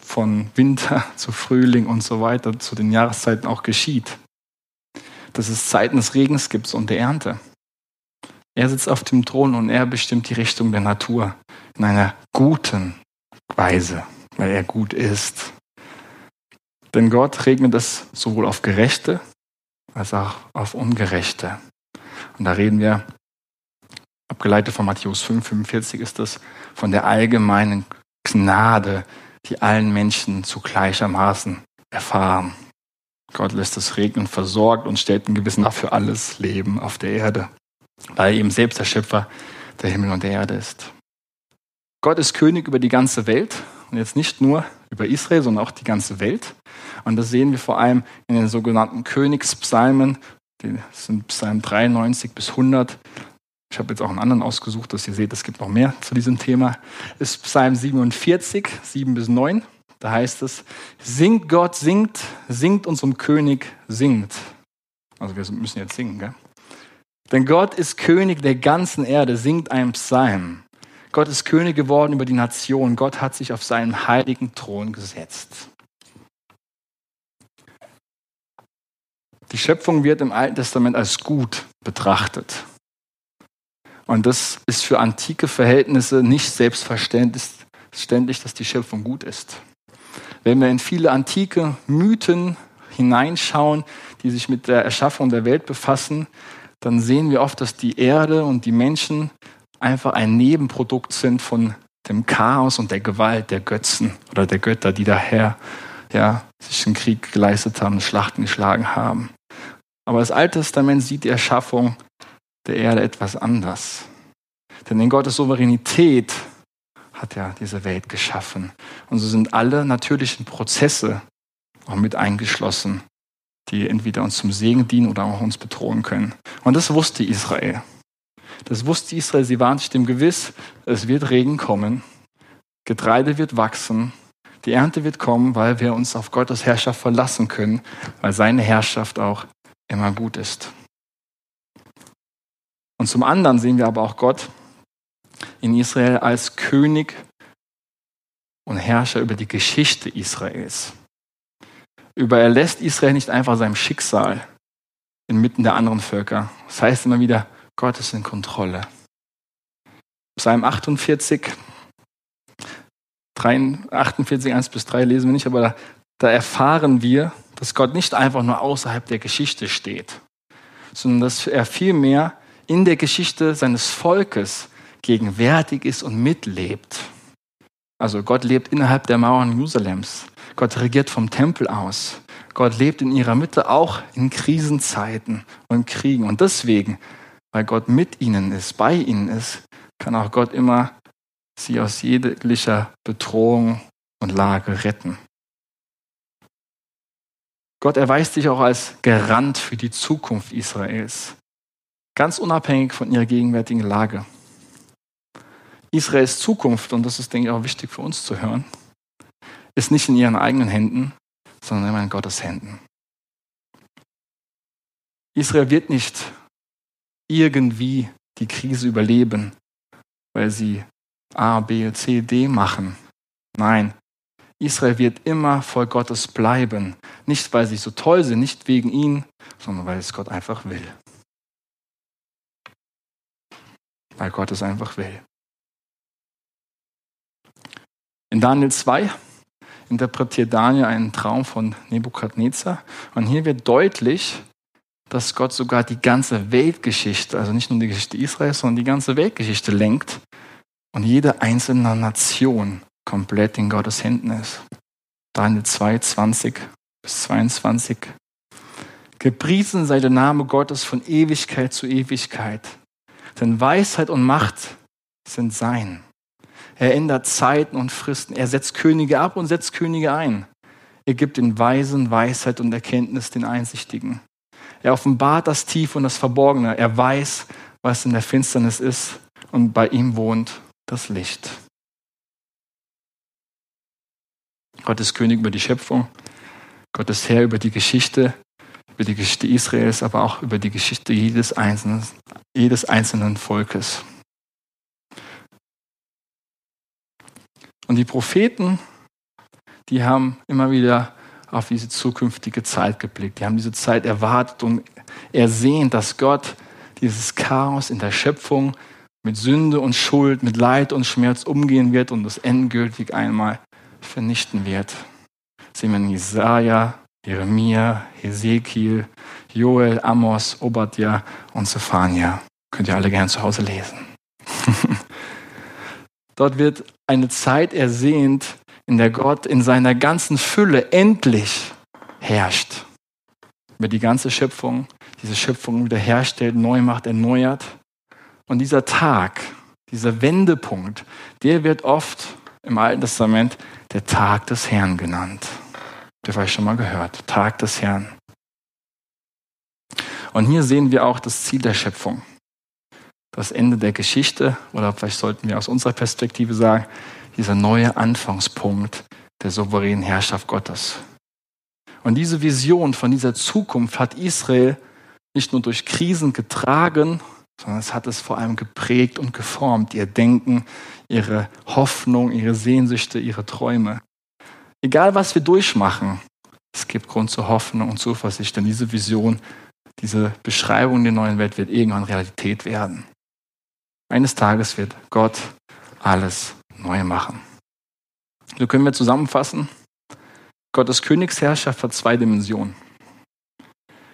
von Winter [laughs] zu Frühling und so weiter zu den Jahreszeiten auch geschieht. Dass es Zeiten des Regens gibt und der Ernte. Er sitzt auf dem Thron und er bestimmt die Richtung der Natur in einer guten Weise, weil er gut ist. Denn Gott regnet es sowohl auf Gerechte als auch auf Ungerechte. Und da reden wir, abgeleitet von Matthäus 5, 45 ist das, von der allgemeinen Gnade, die allen Menschen zu gleichermaßen erfahren. Gott lässt es regnen, versorgt und stellt ein Gewissen für alles Leben auf der Erde, weil er eben selbst der Schöpfer der Himmel und der Erde ist. Gott ist König über die ganze Welt und jetzt nicht nur über Israel, sondern auch die ganze Welt. Und das sehen wir vor allem in den sogenannten Königspsalmen. Das sind Psalm 93 bis 100. Ich habe jetzt auch einen anderen ausgesucht, dass ihr seht, es gibt noch mehr zu diesem Thema. Ist Psalm 47, 7 bis 9. Da heißt es, singt Gott, singt, singt unserem König, singt. Also wir müssen jetzt singen, gell? Denn Gott ist König der ganzen Erde, singt einen Psalm. Gott ist König geworden über die Nation. Gott hat sich auf seinen heiligen Thron gesetzt. Die Schöpfung wird im Alten Testament als gut betrachtet. Und das ist für antike Verhältnisse nicht selbstverständlich, dass die Schöpfung gut ist. Wenn wir in viele antike Mythen hineinschauen, die sich mit der Erschaffung der Welt befassen, dann sehen wir oft, dass die Erde und die Menschen einfach ein Nebenprodukt sind von dem Chaos und der Gewalt der Götzen oder der Götter, die daher ja, sich den Krieg geleistet haben, Schlachten geschlagen haben. Aber das Alte Testament sieht die Erschaffung der Erde etwas anders. Denn in Gottes Souveränität hat er diese Welt geschaffen. Und so sind alle natürlichen Prozesse auch mit eingeschlossen, die entweder uns zum Segen dienen oder auch uns bedrohen können. Und das wusste Israel. Das wusste Israel, sie waren sich dem gewiss, es wird Regen kommen, Getreide wird wachsen, die Ernte wird kommen, weil wir uns auf Gottes Herrschaft verlassen können, weil seine Herrschaft auch immer gut ist. Und zum anderen sehen wir aber auch Gott in Israel als König und Herrscher über die Geschichte Israels. Überlässt Israel nicht einfach seinem Schicksal inmitten der anderen Völker. Das heißt immer wieder, Gott ist in Kontrolle. Psalm 48, 48, 1 bis 3 lesen wir nicht, aber da, da erfahren wir, dass Gott nicht einfach nur außerhalb der Geschichte steht, sondern dass er vielmehr in der Geschichte seines Volkes gegenwärtig ist und mitlebt. Also Gott lebt innerhalb der Mauern Jerusalems. Gott regiert vom Tempel aus. Gott lebt in ihrer Mitte auch in Krisenzeiten und Kriegen. Und deswegen, weil Gott mit ihnen ist, bei ihnen ist, kann auch Gott immer sie aus jeglicher Bedrohung und Lage retten. Gott erweist sich auch als Garant für die Zukunft Israels, ganz unabhängig von ihrer gegenwärtigen Lage. Israels Zukunft, und das ist, denke ich, auch wichtig für uns zu hören, ist nicht in ihren eigenen Händen, sondern immer in Gottes Händen. Israel wird nicht irgendwie die Krise überleben, weil sie A, B, C, D machen. Nein, Israel wird immer voll Gottes bleiben. Nicht, weil sie so toll sind, nicht wegen ihnen, sondern weil es Gott einfach will. Weil Gott es einfach will. In Daniel 2 interpretiert Daniel einen Traum von Nebukadnezar. Und hier wird deutlich, dass Gott sogar die ganze Weltgeschichte, also nicht nur die Geschichte Israels, sondern die ganze Weltgeschichte lenkt und jede einzelne Nation komplett in Gottes Händen ist. Daniel 2, 20 bis 22. Gepriesen sei der Name Gottes von Ewigkeit zu Ewigkeit, denn Weisheit und Macht sind sein. Er ändert Zeiten und Fristen. Er setzt Könige ab und setzt Könige ein. Er gibt den Weisen Weisheit und Erkenntnis den Einsichtigen. Er offenbart das Tiefe und das Verborgene. Er weiß, was in der Finsternis ist und bei ihm wohnt das Licht. Gott ist König über die Schöpfung. Gott ist Herr über die Geschichte, über die Geschichte Israels, aber auch über die Geschichte jedes einzelnen, jedes einzelnen Volkes. Und die Propheten, die haben immer wieder auf diese zukünftige Zeit geblickt. Die haben diese Zeit erwartet und ersehnt, dass Gott dieses Chaos in der Schöpfung mit Sünde und Schuld, mit Leid und Schmerz umgehen wird und das endgültig einmal vernichten wird. Sehen wir in Jesaja, Jeremia, Hesekiel, Joel, Amos, Obadja und Zephania. Könnt ihr alle gerne zu Hause lesen. [laughs] Dort wird eine Zeit ersehnt, in der Gott in seiner ganzen Fülle endlich herrscht. Über die ganze Schöpfung, diese Schöpfung wiederherstellt, neu macht, erneuert. Und dieser Tag, dieser Wendepunkt, der wird oft im Alten Testament der Tag des Herrn genannt. Der war ich schon mal gehört. Tag des Herrn. Und hier sehen wir auch das Ziel der Schöpfung das Ende der Geschichte oder vielleicht sollten wir aus unserer Perspektive sagen, dieser neue Anfangspunkt der souveränen Herrschaft Gottes. Und diese Vision von dieser Zukunft hat Israel nicht nur durch Krisen getragen, sondern es hat es vor allem geprägt und geformt, ihr Denken, ihre Hoffnung, ihre Sehnsüchte, ihre Träume. Egal was wir durchmachen, es gibt Grund zur Hoffnung und Zuversicht, denn diese Vision, diese Beschreibung der neuen Welt wird irgendwann Realität werden. Eines Tages wird Gott alles neu machen. So können wir zusammenfassen. Gottes Königsherrschaft hat zwei Dimensionen.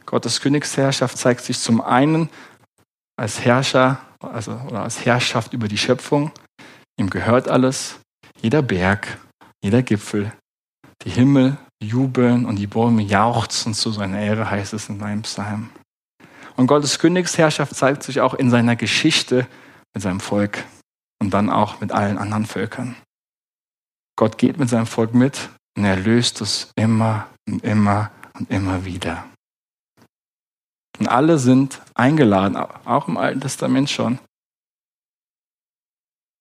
Gottes Königsherrschaft zeigt sich zum einen als Herrscher, also oder als Herrschaft über die Schöpfung. Ihm gehört alles, jeder Berg, jeder Gipfel, die Himmel jubeln und die Bäume jauchzen zu seiner Ehre, heißt es in einem Psalm. Und Gottes Königsherrschaft zeigt sich auch in seiner Geschichte mit seinem Volk und dann auch mit allen anderen Völkern. Gott geht mit seinem Volk mit und er löst es immer und immer und immer wieder. Und alle sind eingeladen, auch im Alten Testament schon,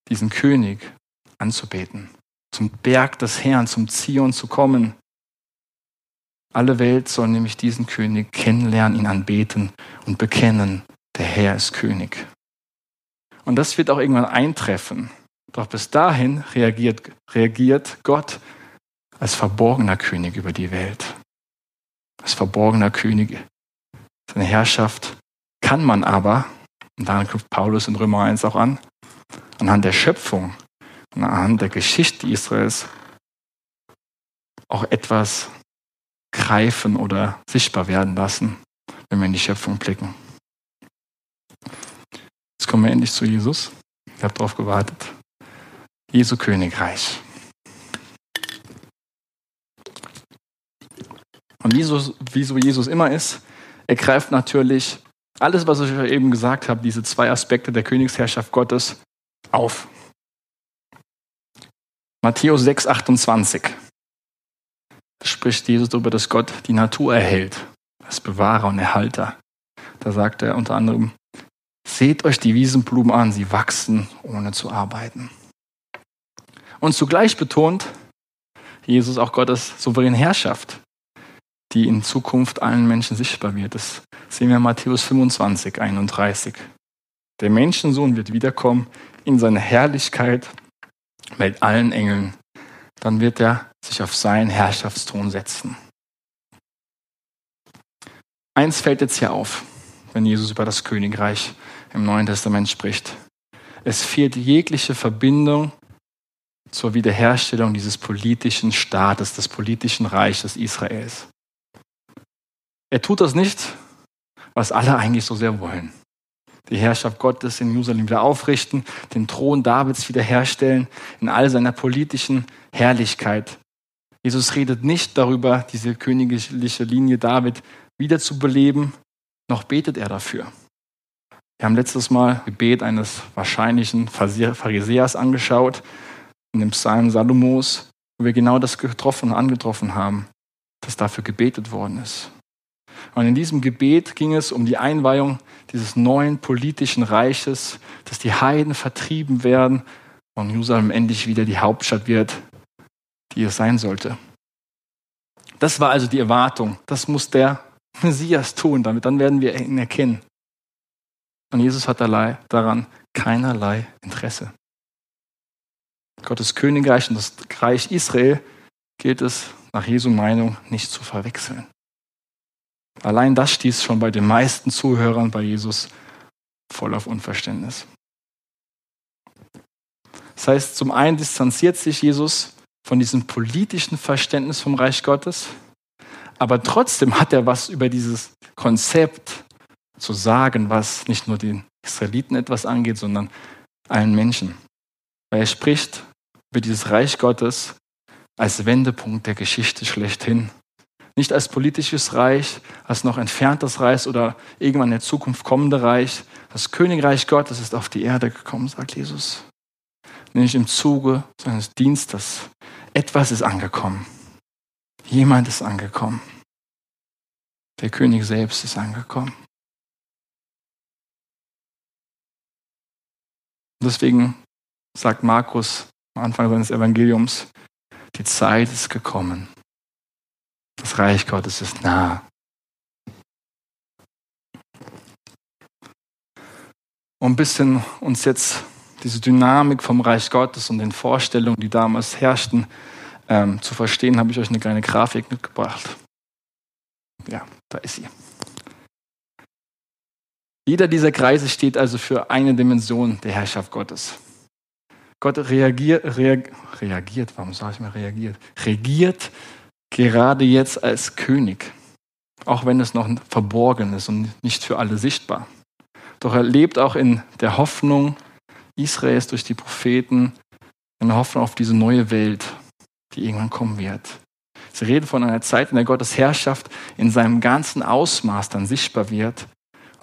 diesen König anzubeten, zum Berg des Herrn, zum Zion zu kommen. Alle Welt soll nämlich diesen König kennenlernen, ihn anbeten und bekennen, der Herr ist König. Und das wird auch irgendwann eintreffen. Doch bis dahin reagiert, reagiert Gott als verborgener König über die Welt. Als verborgener König. Seine Herrschaft kann man aber, und daran knüpft Paulus in Römer 1 auch an, anhand der Schöpfung anhand der Geschichte Israels auch etwas greifen oder sichtbar werden lassen, wenn wir in die Schöpfung blicken. Jetzt kommen wir endlich zu Jesus. Ich habe darauf gewartet. Jesu Königreich. Und so, wie so Jesus immer ist, er greift natürlich alles, was ich euch eben gesagt habe, diese zwei Aspekte der Königsherrschaft Gottes auf. Matthäus 6, 28. Da spricht Jesus darüber, dass Gott die Natur erhält, als Bewahrer und Erhalter. Da sagt er unter anderem, seht euch die Wiesenblumen an, sie wachsen, ohne zu arbeiten. Und zugleich betont Jesus auch Gottes souveräne Herrschaft, die in Zukunft allen Menschen sichtbar wird. Das sehen wir in Matthäus 25, 31. Der Menschensohn wird wiederkommen in seine Herrlichkeit mit allen Engeln. Dann wird er sich auf seinen Herrschaftsthron setzen. Eins fällt jetzt hier auf, wenn Jesus über das Königreich im Neuen Testament spricht. Es fehlt jegliche Verbindung zur Wiederherstellung dieses politischen Staates, des politischen Reiches Israels. Er tut das nicht, was alle eigentlich so sehr wollen. Die Herrschaft Gottes in Jerusalem wieder aufrichten, den Thron Davids wiederherstellen in all seiner politischen Herrlichkeit. Jesus redet nicht darüber, diese königliche Linie David wiederzubeleben, noch betet er dafür. Wir haben letztes Mal Gebet eines wahrscheinlichen Pharisäers angeschaut, in dem Psalm Salomos, wo wir genau das getroffen und angetroffen haben, dass dafür gebetet worden ist. Und in diesem Gebet ging es um die Einweihung dieses neuen politischen Reiches, dass die Heiden vertrieben werden und Jerusalem endlich wieder die Hauptstadt wird, die es sein sollte. Das war also die Erwartung. Das muss der Messias tun, damit dann werden wir ihn erkennen. Und Jesus hat daran keinerlei Interesse. Gottes Königreich und das Reich Israel gilt es nach Jesu Meinung nicht zu verwechseln. Allein das stieß schon bei den meisten Zuhörern bei Jesus voll auf Unverständnis. Das heißt, zum einen distanziert sich Jesus von diesem politischen Verständnis vom Reich Gottes, aber trotzdem hat er was über dieses Konzept zu sagen, was nicht nur den Israeliten etwas angeht, sondern allen Menschen. Weil er spricht über dieses Reich Gottes als Wendepunkt der Geschichte schlechthin. Nicht als politisches Reich, als noch entferntes Reich oder irgendwann in der Zukunft kommende Reich. Das Königreich Gottes ist auf die Erde gekommen, sagt Jesus. Nämlich im Zuge seines Dienstes. Etwas ist angekommen. Jemand ist angekommen. Der König selbst ist angekommen. Deswegen sagt Markus am Anfang seines Evangeliums, die Zeit ist gekommen. Das Reich Gottes ist nah. Um ein bisschen uns jetzt diese Dynamik vom Reich Gottes und den Vorstellungen, die damals herrschten, ähm, zu verstehen, habe ich euch eine kleine Grafik mitgebracht. Ja, da ist sie. Jeder dieser Kreise steht also für eine Dimension der Herrschaft Gottes. Gott reagiert, reagiert, warum sage ich mal reagiert? Regiert gerade jetzt als König, auch wenn es noch verborgen ist und nicht für alle sichtbar. Doch er lebt auch in der Hoffnung Israels durch die Propheten, in der Hoffnung auf diese neue Welt, die irgendwann kommen wird. Sie reden von einer Zeit, in der Gottes Herrschaft in seinem ganzen Ausmaß dann sichtbar wird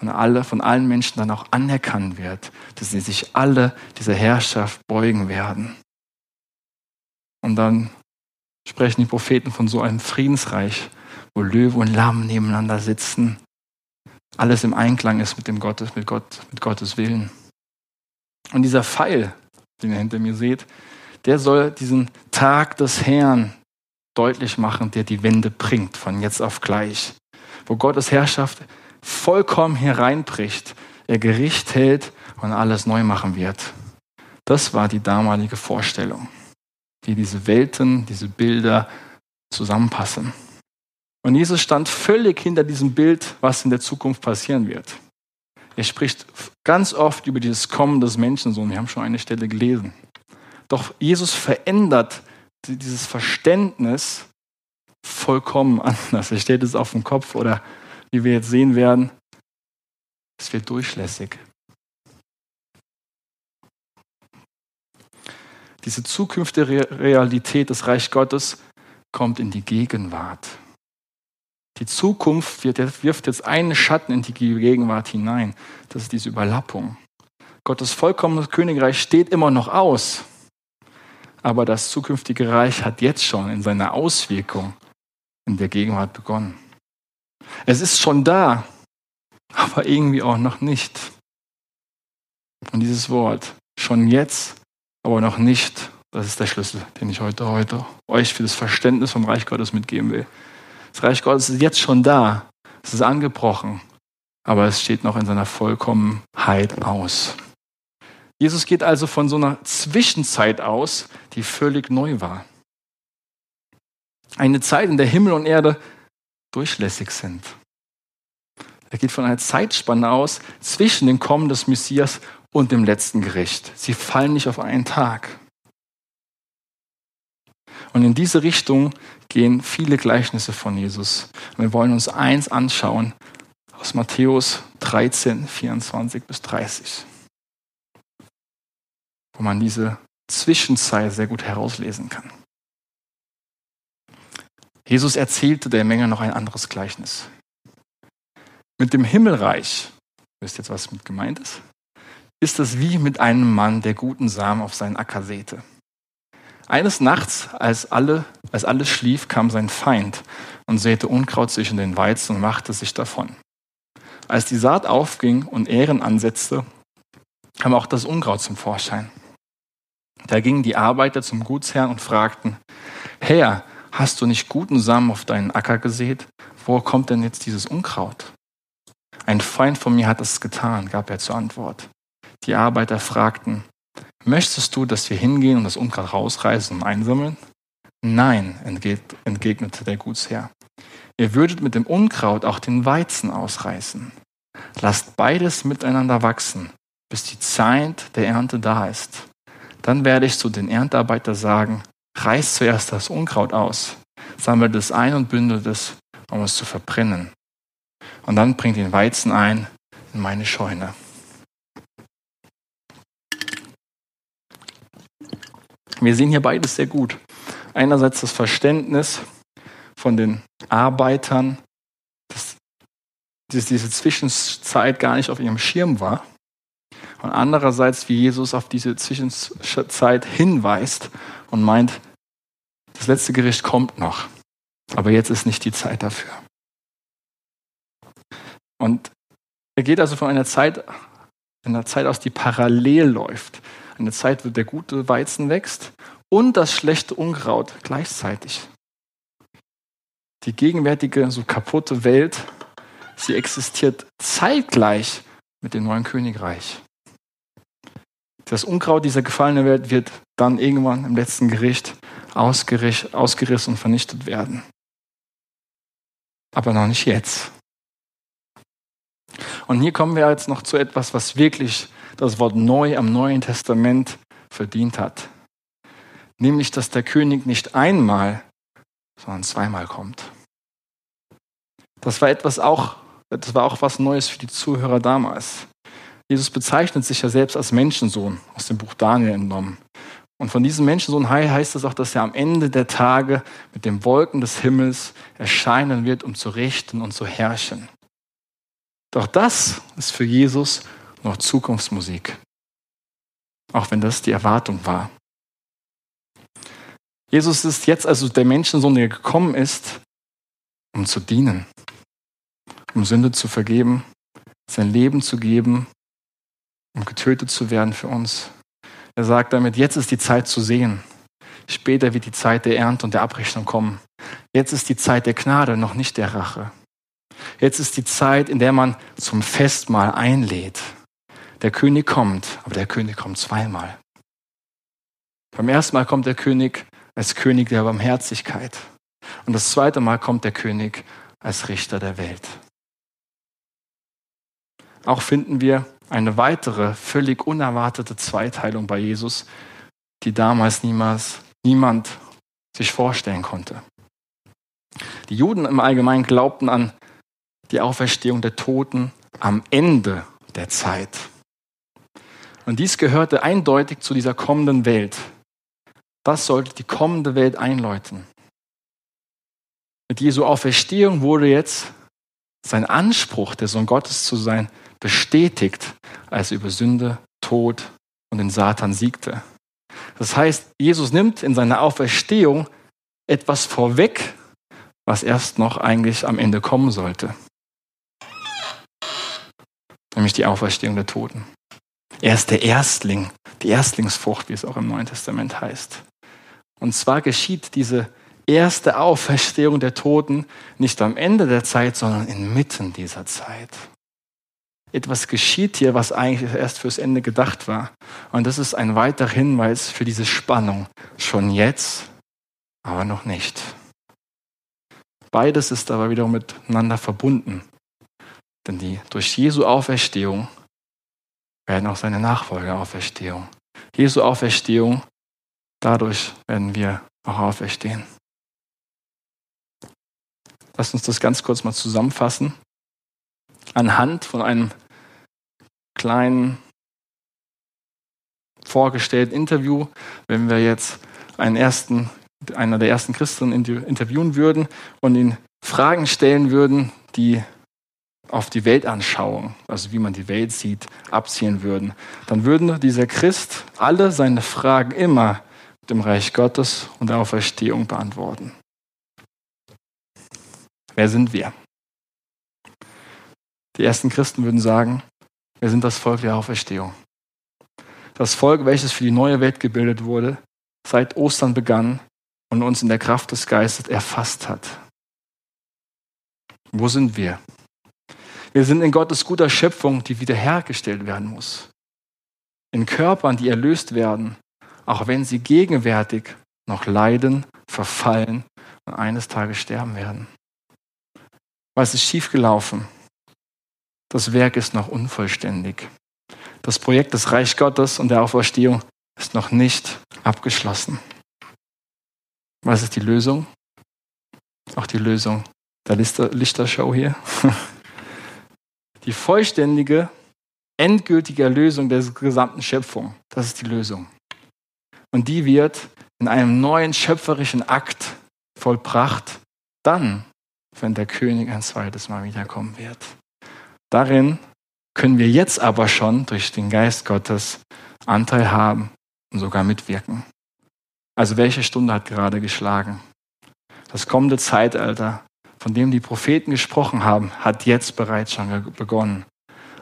und alle, von allen Menschen dann auch anerkannt wird, dass sie sich alle dieser Herrschaft beugen werden. Und dann sprechen die Propheten von so einem Friedensreich, wo Löwe und Lamm nebeneinander sitzen, alles im Einklang ist mit dem Gottes, mit Gott, mit Gottes Willen. Und dieser Pfeil, den ihr hinter mir seht, der soll diesen Tag des Herrn deutlich machen, der die Wende bringt, von jetzt auf gleich. Wo Gottes Herrschaft vollkommen hereinbricht, er Gericht hält und alles neu machen wird. Das war die damalige Vorstellung, wie diese Welten, diese Bilder zusammenpassen. Und Jesus stand völlig hinter diesem Bild, was in der Zukunft passieren wird. Er spricht ganz oft über dieses Kommen des Menschensohns. Wir haben schon eine Stelle gelesen. Doch Jesus verändert dieses Verständnis vollkommen [laughs] anders. Er stellt es auf den Kopf oder wie wir jetzt sehen werden, es wird durchlässig. Diese zukünftige Realität des Reich Gottes kommt in die Gegenwart. Die Zukunft wirft jetzt einen Schatten in die Gegenwart hinein. Das ist diese Überlappung. Gottes vollkommenes Königreich steht immer noch aus. Aber das zukünftige Reich hat jetzt schon in seiner Auswirkung in der Gegenwart begonnen. Es ist schon da, aber irgendwie auch noch nicht. Und dieses Wort, schon jetzt, aber noch nicht, das ist der Schlüssel, den ich heute, heute euch für das Verständnis vom Reich Gottes mitgeben will. Das Reich Gottes ist jetzt schon da, es ist angebrochen, aber es steht noch in seiner Vollkommenheit aus. Jesus geht also von so einer Zwischenzeit aus, die völlig neu war. Eine Zeit, in der Himmel und Erde durchlässig sind. Er geht von einer Zeitspanne aus zwischen dem Kommen des Messias und dem letzten Gericht. Sie fallen nicht auf einen Tag. Und in diese Richtung gehen viele Gleichnisse von Jesus. wir wollen uns eins anschauen aus Matthäus 13, 24 bis 30, wo man diese Zwischenzeit sehr gut herauslesen kann. Jesus erzählte der Menge noch ein anderes Gleichnis. Mit dem Himmelreich, wisst ihr jetzt, was mit gemeint ist? Ist es wie mit einem Mann, der guten Samen auf seinen Acker säte. Eines Nachts, als, alle, als alles schlief, kam sein Feind und säte Unkraut zwischen den Weizen und machte sich davon. Als die Saat aufging und Ähren ansetzte, kam auch das Unkraut zum Vorschein. Da gingen die Arbeiter zum Gutsherrn und fragten, Herr, hast du nicht guten Samen auf deinen Acker gesät? Wo kommt denn jetzt dieses Unkraut? Ein Feind von mir hat es getan, gab er zur Antwort. Die Arbeiter fragten, möchtest du, dass wir hingehen und das Unkraut rausreißen und einsammeln? Nein, entgegnete der Gutsherr. Ihr würdet mit dem Unkraut auch den Weizen ausreißen. Lasst beides miteinander wachsen, bis die Zeit der Ernte da ist. Dann werde ich zu den Erntearbeitern sagen, reißt zuerst das Unkraut aus, sammelt es ein und bündelt es, um es zu verbrennen. Und dann bringt den Weizen ein in meine Scheune. Wir sehen hier beides sehr gut. Einerseits das Verständnis von den Arbeitern, dass diese Zwischenzeit gar nicht auf ihrem Schirm war. Und andererseits, wie Jesus auf diese Zwischenzeit hinweist und meint, das letzte Gericht kommt noch, aber jetzt ist nicht die Zeit dafür. Und er geht also von einer Zeit, einer Zeit aus, die parallel läuft. Eine Zeit, wo der gute Weizen wächst und das schlechte Unkraut gleichzeitig. Die gegenwärtige, so kaputte Welt, sie existiert zeitgleich mit dem neuen Königreich. Das Unkraut dieser gefallenen Welt wird dann irgendwann im letzten Gericht ausgerissen und vernichtet werden. Aber noch nicht jetzt. Und hier kommen wir jetzt noch zu etwas, was wirklich das Wort neu am Neuen Testament verdient hat. Nämlich, dass der König nicht einmal, sondern zweimal kommt. Das war etwas auch, das war auch was Neues für die Zuhörer damals. Jesus bezeichnet sich ja selbst als Menschensohn, aus dem Buch Daniel entnommen. Und von diesem Menschensohn heißt es auch, dass er am Ende der Tage mit den Wolken des Himmels erscheinen wird, um zu richten und zu herrschen. Doch das ist für Jesus noch Zukunftsmusik. Auch wenn das die Erwartung war. Jesus ist jetzt also der Menschensohn, der gekommen ist, um zu dienen, um Sünde zu vergeben, sein Leben zu geben, um getötet zu werden für uns. Er sagt damit, jetzt ist die Zeit zu sehen. Später wird die Zeit der Ernte und der Abrechnung kommen. Jetzt ist die Zeit der Gnade, noch nicht der Rache. Jetzt ist die Zeit, in der man zum Festmahl einlädt. Der König kommt, aber der König kommt zweimal. Beim ersten Mal kommt der König als König der Barmherzigkeit. Und das zweite Mal kommt der König als Richter der Welt. Auch finden wir eine weitere, völlig unerwartete Zweiteilung bei Jesus, die damals niemals niemand sich vorstellen konnte. Die Juden im Allgemeinen glaubten an die Auferstehung der Toten am Ende der Zeit. Und dies gehörte eindeutig zu dieser kommenden Welt. Das sollte die kommende Welt einläuten. Mit Jesu Auferstehung wurde jetzt sein Anspruch, der Sohn Gottes zu sein, bestätigt, als er über Sünde, Tod und den Satan siegte. Das heißt, Jesus nimmt in seiner Auferstehung etwas vorweg, was erst noch eigentlich am Ende kommen sollte. Nämlich die Auferstehung der Toten. Er ist der Erstling, die Erstlingsfrucht, wie es auch im Neuen Testament heißt. Und zwar geschieht diese erste Auferstehung der Toten nicht am Ende der Zeit, sondern inmitten dieser Zeit. Etwas geschieht hier, was eigentlich erst fürs Ende gedacht war. Und das ist ein weiterer Hinweis für diese Spannung. Schon jetzt, aber noch nicht. Beides ist aber wiederum miteinander verbunden. Denn die, durch Jesu Auferstehung werden auch seine Nachfolger Auferstehung. Jesu Auferstehung, dadurch werden wir auch auferstehen. Lass uns das ganz kurz mal zusammenfassen. Anhand von einem kleinen vorgestellten Interview, wenn wir jetzt einen ersten, einer der ersten Christen interviewen würden und ihn Fragen stellen würden, die auf die Weltanschauung, also wie man die Welt sieht, abzielen würden, dann würden dieser Christ alle seine Fragen immer dem Reich Gottes und der Auferstehung beantworten. Wer sind wir? Die ersten Christen würden sagen, wir sind das Volk der Auferstehung. Das Volk, welches für die neue Welt gebildet wurde, seit Ostern begann und uns in der Kraft des Geistes erfasst hat. Wo sind wir? Wir sind in Gottes guter Schöpfung, die wiederhergestellt werden muss. In Körpern, die erlöst werden, auch wenn sie gegenwärtig noch leiden, verfallen und eines Tages sterben werden. Was ist schiefgelaufen? Das Werk ist noch unvollständig. Das Projekt des Reich Gottes und der Auferstehung ist noch nicht abgeschlossen. Was ist die Lösung? Auch die Lösung der Lichtershow hier. [laughs] Die vollständige, endgültige Erlösung der gesamten Schöpfung. Das ist die Lösung. Und die wird in einem neuen schöpferischen Akt vollbracht, dann, wenn der König ein zweites Mal wiederkommen wird. Darin können wir jetzt aber schon durch den Geist Gottes Anteil haben und sogar mitwirken. Also welche Stunde hat gerade geschlagen? Das kommende Zeitalter, von dem die Propheten gesprochen haben, hat jetzt bereits schon begonnen,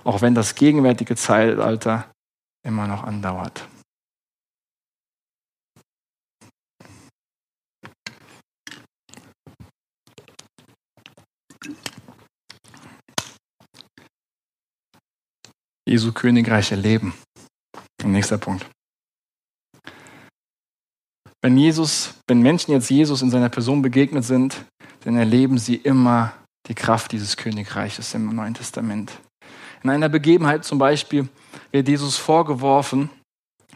auch wenn das gegenwärtige Zeitalter immer noch andauert. Jesu Königreich erleben. Nächster Punkt. Wenn Jesus, wenn Menschen jetzt Jesus in seiner Person begegnet sind, dann erleben sie immer die Kraft dieses Königreiches im Neuen Testament. In einer Begebenheit zum Beispiel wird Jesus vorgeworfen,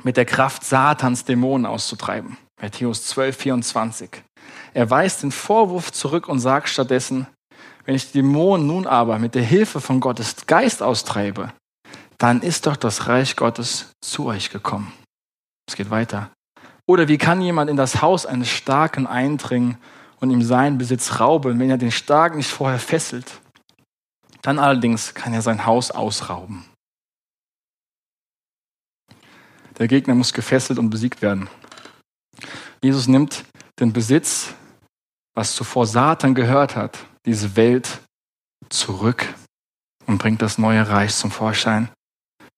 mit der Kraft Satans Dämonen auszutreiben. Matthäus 12, 24. Er weist den Vorwurf zurück und sagt stattdessen, wenn ich die Dämonen nun aber mit der Hilfe von Gottes Geist austreibe, dann ist doch das Reich Gottes zu euch gekommen. Es geht weiter. Oder wie kann jemand in das Haus eines Starken eindringen und ihm seinen Besitz rauben, wenn er den Starken nicht vorher fesselt? Dann allerdings kann er sein Haus ausrauben. Der Gegner muss gefesselt und besiegt werden. Jesus nimmt den Besitz, was zuvor Satan gehört hat, diese Welt zurück und bringt das neue Reich zum Vorschein,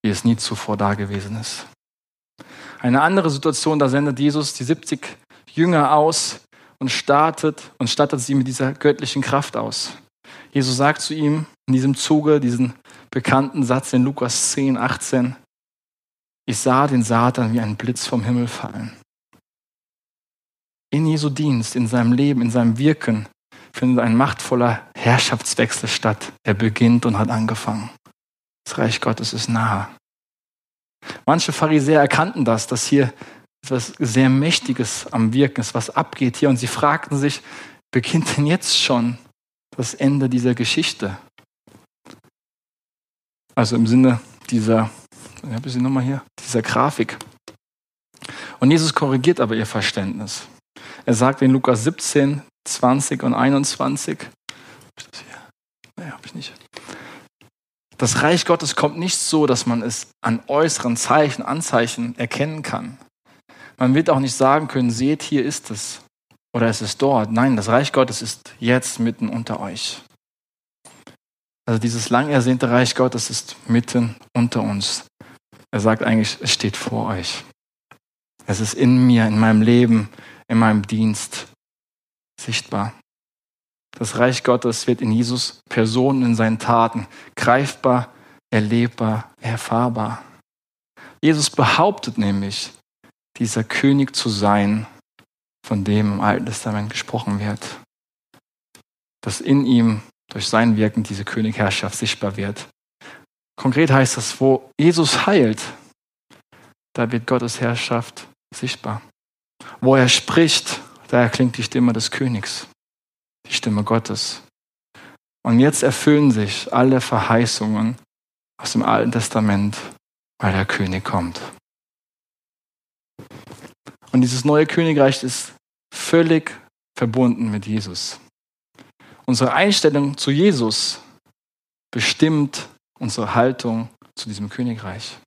wie es nie zuvor da gewesen ist. Eine andere Situation, da sendet Jesus die 70 Jünger aus und startet und stattet sie mit dieser göttlichen Kraft aus. Jesus sagt zu ihm in diesem Zuge diesen bekannten Satz in Lukas 10, 18, ich sah den Satan wie ein Blitz vom Himmel fallen. in Jesu Dienst, in seinem Leben, in seinem Wirken findet ein machtvoller Herrschaftswechsel statt. Er beginnt und hat angefangen. Das Reich Gottes ist nahe. Manche Pharisäer erkannten das, dass hier etwas sehr Mächtiges am Wirken ist, was abgeht hier. Und sie fragten sich, beginnt denn jetzt schon das Ende dieser Geschichte? Also im Sinne dieser, ich habe sie nochmal hier, dieser Grafik. Und Jesus korrigiert aber ihr Verständnis. Er sagt in Lukas 17, 20 und 21, das hier? Nee, habe ich nicht. Das Reich Gottes kommt nicht so, dass man es an äußeren Zeichen, Anzeichen erkennen kann. Man wird auch nicht sagen können, seht, hier ist es oder es ist dort. Nein, das Reich Gottes ist jetzt mitten unter euch. Also dieses lang ersehnte Reich Gottes ist mitten unter uns. Er sagt eigentlich, es steht vor euch. Es ist in mir, in meinem Leben, in meinem Dienst sichtbar. Das Reich Gottes wird in Jesus Personen, in seinen Taten greifbar, erlebbar, erfahrbar. Jesus behauptet nämlich, dieser König zu sein, von dem im Alten Testament gesprochen wird. Dass in ihm durch sein Wirken diese Königherrschaft sichtbar wird. Konkret heißt das, wo Jesus heilt, da wird Gottes Herrschaft sichtbar. Wo er spricht, da erklingt die Stimme des Königs, die Stimme Gottes. Und jetzt erfüllen sich alle Verheißungen aus dem Alten Testament, weil der König kommt. Und dieses neue Königreich ist völlig verbunden mit Jesus. Unsere Einstellung zu Jesus bestimmt unsere Haltung zu diesem Königreich.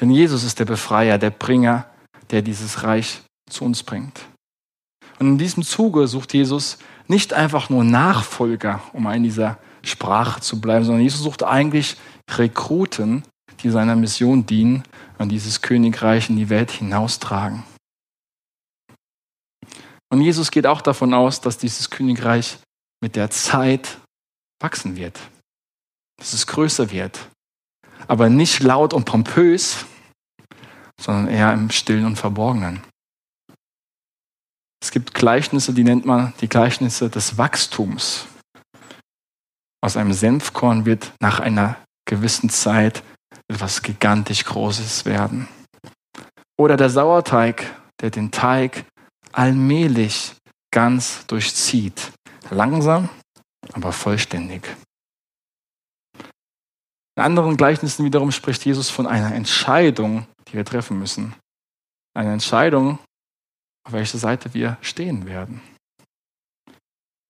Denn Jesus ist der Befreier, der Bringer, der dieses Reich zu uns bringt. Und in diesem Zuge sucht Jesus nicht einfach nur Nachfolger, um in dieser Sprache zu bleiben, sondern Jesus sucht eigentlich Rekruten, die seiner Mission dienen und dieses Königreich in die Welt hinaustragen. Und Jesus geht auch davon aus, dass dieses Königreich mit der Zeit wachsen wird, dass es größer wird, aber nicht laut und pompös, sondern eher im stillen und verborgenen. Es gibt Gleichnisse, die nennt man die Gleichnisse des Wachstums. Aus einem Senfkorn wird nach einer gewissen Zeit etwas gigantisch Großes werden. Oder der Sauerteig, der den Teig allmählich ganz durchzieht. Langsam, aber vollständig. In anderen Gleichnissen wiederum spricht Jesus von einer Entscheidung, die wir treffen müssen. Eine Entscheidung, auf welcher Seite wir stehen werden.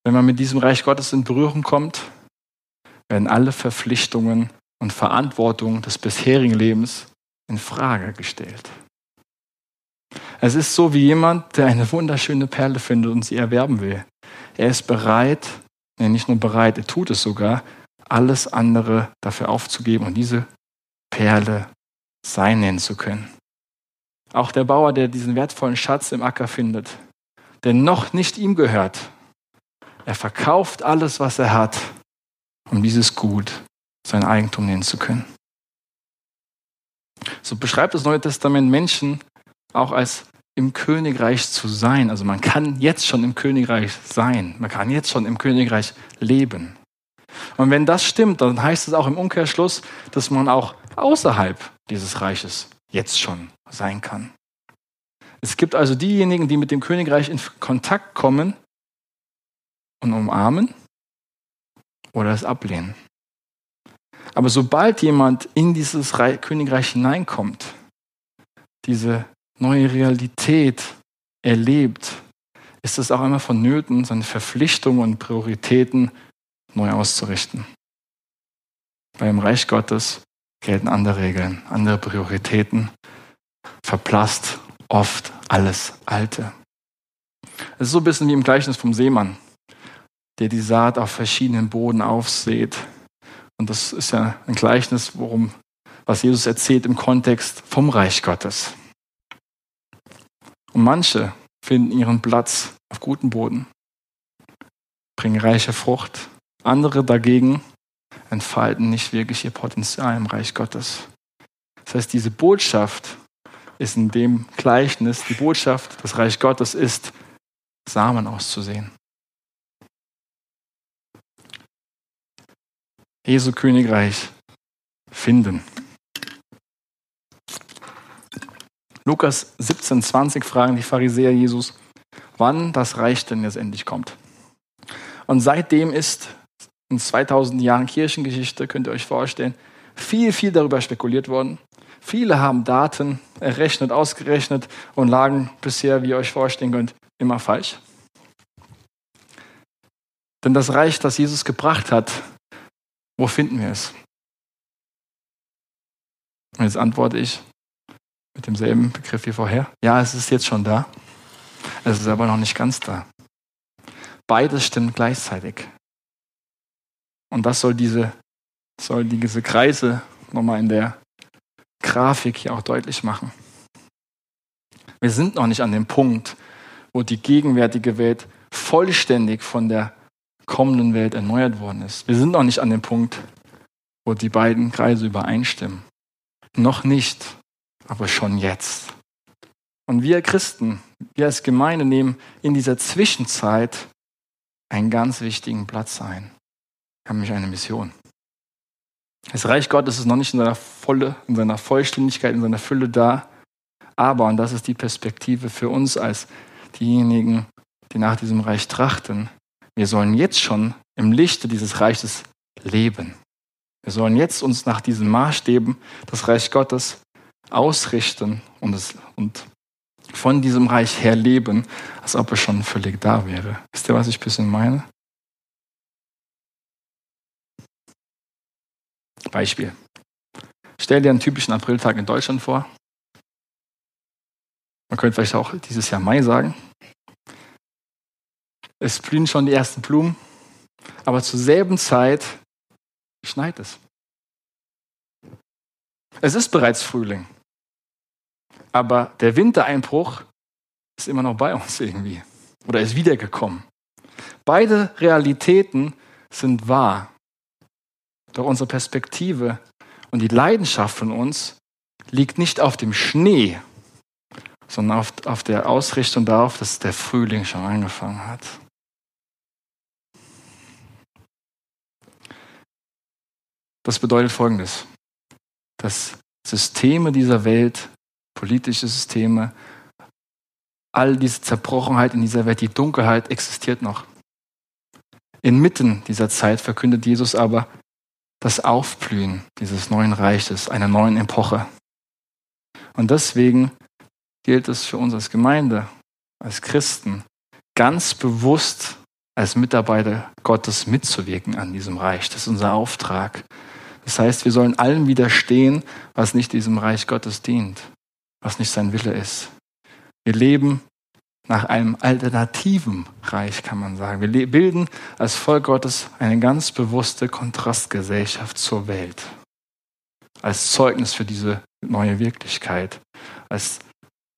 Wenn man mit diesem Reich Gottes in Berührung kommt, werden alle Verpflichtungen und Verantwortung des bisherigen Lebens in Frage gestellt. Es ist so wie jemand, der eine wunderschöne Perle findet und sie erwerben will. Er ist bereit, nee, nicht nur bereit, er tut es sogar, alles andere dafür aufzugeben und diese Perle sein nennen zu können. Auch der Bauer, der diesen wertvollen Schatz im Acker findet, der noch nicht ihm gehört, er verkauft alles, was er hat, um dieses Gut sein Eigentum nennen zu können. So beschreibt das Neue Testament Menschen auch als im Königreich zu sein. Also man kann jetzt schon im Königreich sein. Man kann jetzt schon im Königreich leben. Und wenn das stimmt, dann heißt es auch im Umkehrschluss, dass man auch außerhalb dieses Reiches jetzt schon sein kann. Es gibt also diejenigen, die mit dem Königreich in Kontakt kommen und umarmen oder es ablehnen. Aber sobald jemand in dieses Königreich hineinkommt, diese neue Realität erlebt, ist es auch immer vonnöten, seine Verpflichtungen und Prioritäten neu auszurichten. Beim Reich Gottes gelten andere Regeln, andere Prioritäten, verblasst oft alles Alte. Es ist so ein bisschen wie im Gleichnis vom Seemann, der die Saat auf verschiedenen Boden aufsät. Und das ist ja ein Gleichnis, worum, was Jesus erzählt im Kontext vom Reich Gottes. Und manche finden ihren Platz auf gutem Boden, bringen reiche Frucht. Andere dagegen entfalten nicht wirklich ihr Potenzial im Reich Gottes. Das heißt, diese Botschaft ist in dem Gleichnis, die Botschaft des Reich Gottes ist, Samen auszusehen. Jesu Königreich finden. Lukas 17,20 fragen die Pharisäer Jesus, wann das Reich denn jetzt endlich kommt. Und seitdem ist in 2000 Jahren Kirchengeschichte, könnt ihr euch vorstellen, viel, viel darüber spekuliert worden. Viele haben Daten errechnet, ausgerechnet und lagen bisher, wie ihr euch vorstellen könnt, immer falsch. Denn das Reich, das Jesus gebracht hat, wo finden wir es? Und jetzt antworte ich mit demselben Begriff wie vorher. Ja, es ist jetzt schon da. Es ist aber noch nicht ganz da. Beides stimmt gleichzeitig. Und das soll diese, soll diese Kreise nochmal in der Grafik hier auch deutlich machen. Wir sind noch nicht an dem Punkt, wo die gegenwärtige Welt vollständig von der kommenden Welt erneuert worden ist. Wir sind noch nicht an dem Punkt, wo die beiden Kreise übereinstimmen. Noch nicht, aber schon jetzt. Und wir Christen, wir als Gemeinde nehmen in dieser Zwischenzeit einen ganz wichtigen Platz ein. Wir haben nämlich eine Mission. Das Reich Gottes ist noch nicht in seiner Volle, in seiner Vollständigkeit, in seiner Fülle da. Aber, und das ist die Perspektive für uns als diejenigen, die nach diesem Reich trachten, wir sollen jetzt schon im Lichte dieses Reiches leben. Wir sollen jetzt uns nach diesen Maßstäben des Reich Gottes ausrichten und, es, und von diesem Reich her leben, als ob es schon völlig da wäre. Wisst ihr, was ich ein bisschen meine? Beispiel. Stell dir einen typischen Apriltag in Deutschland vor. Man könnte vielleicht auch dieses Jahr Mai sagen. Es blühen schon die ersten Blumen, aber zur selben Zeit schneit es. Es ist bereits Frühling, aber der Wintereinbruch ist immer noch bei uns irgendwie oder ist wiedergekommen. Beide Realitäten sind wahr. Doch unsere Perspektive und die Leidenschaft von uns liegt nicht auf dem Schnee, sondern auf, auf der Ausrichtung darauf, dass der Frühling schon angefangen hat. Das bedeutet Folgendes, dass Systeme dieser Welt, politische Systeme, all diese Zerbrochenheit in dieser Welt, die Dunkelheit existiert noch. Inmitten dieser Zeit verkündet Jesus aber das Aufblühen dieses neuen Reiches, einer neuen Epoche. Und deswegen gilt es für uns als Gemeinde, als Christen, ganz bewusst als Mitarbeiter Gottes mitzuwirken an diesem Reich. Das ist unser Auftrag. Das heißt, wir sollen allem widerstehen, was nicht diesem Reich Gottes dient, was nicht sein Wille ist. Wir leben nach einem alternativen Reich, kann man sagen. Wir bilden als Volk Gottes eine ganz bewusste Kontrastgesellschaft zur Welt. Als Zeugnis für diese neue Wirklichkeit. Als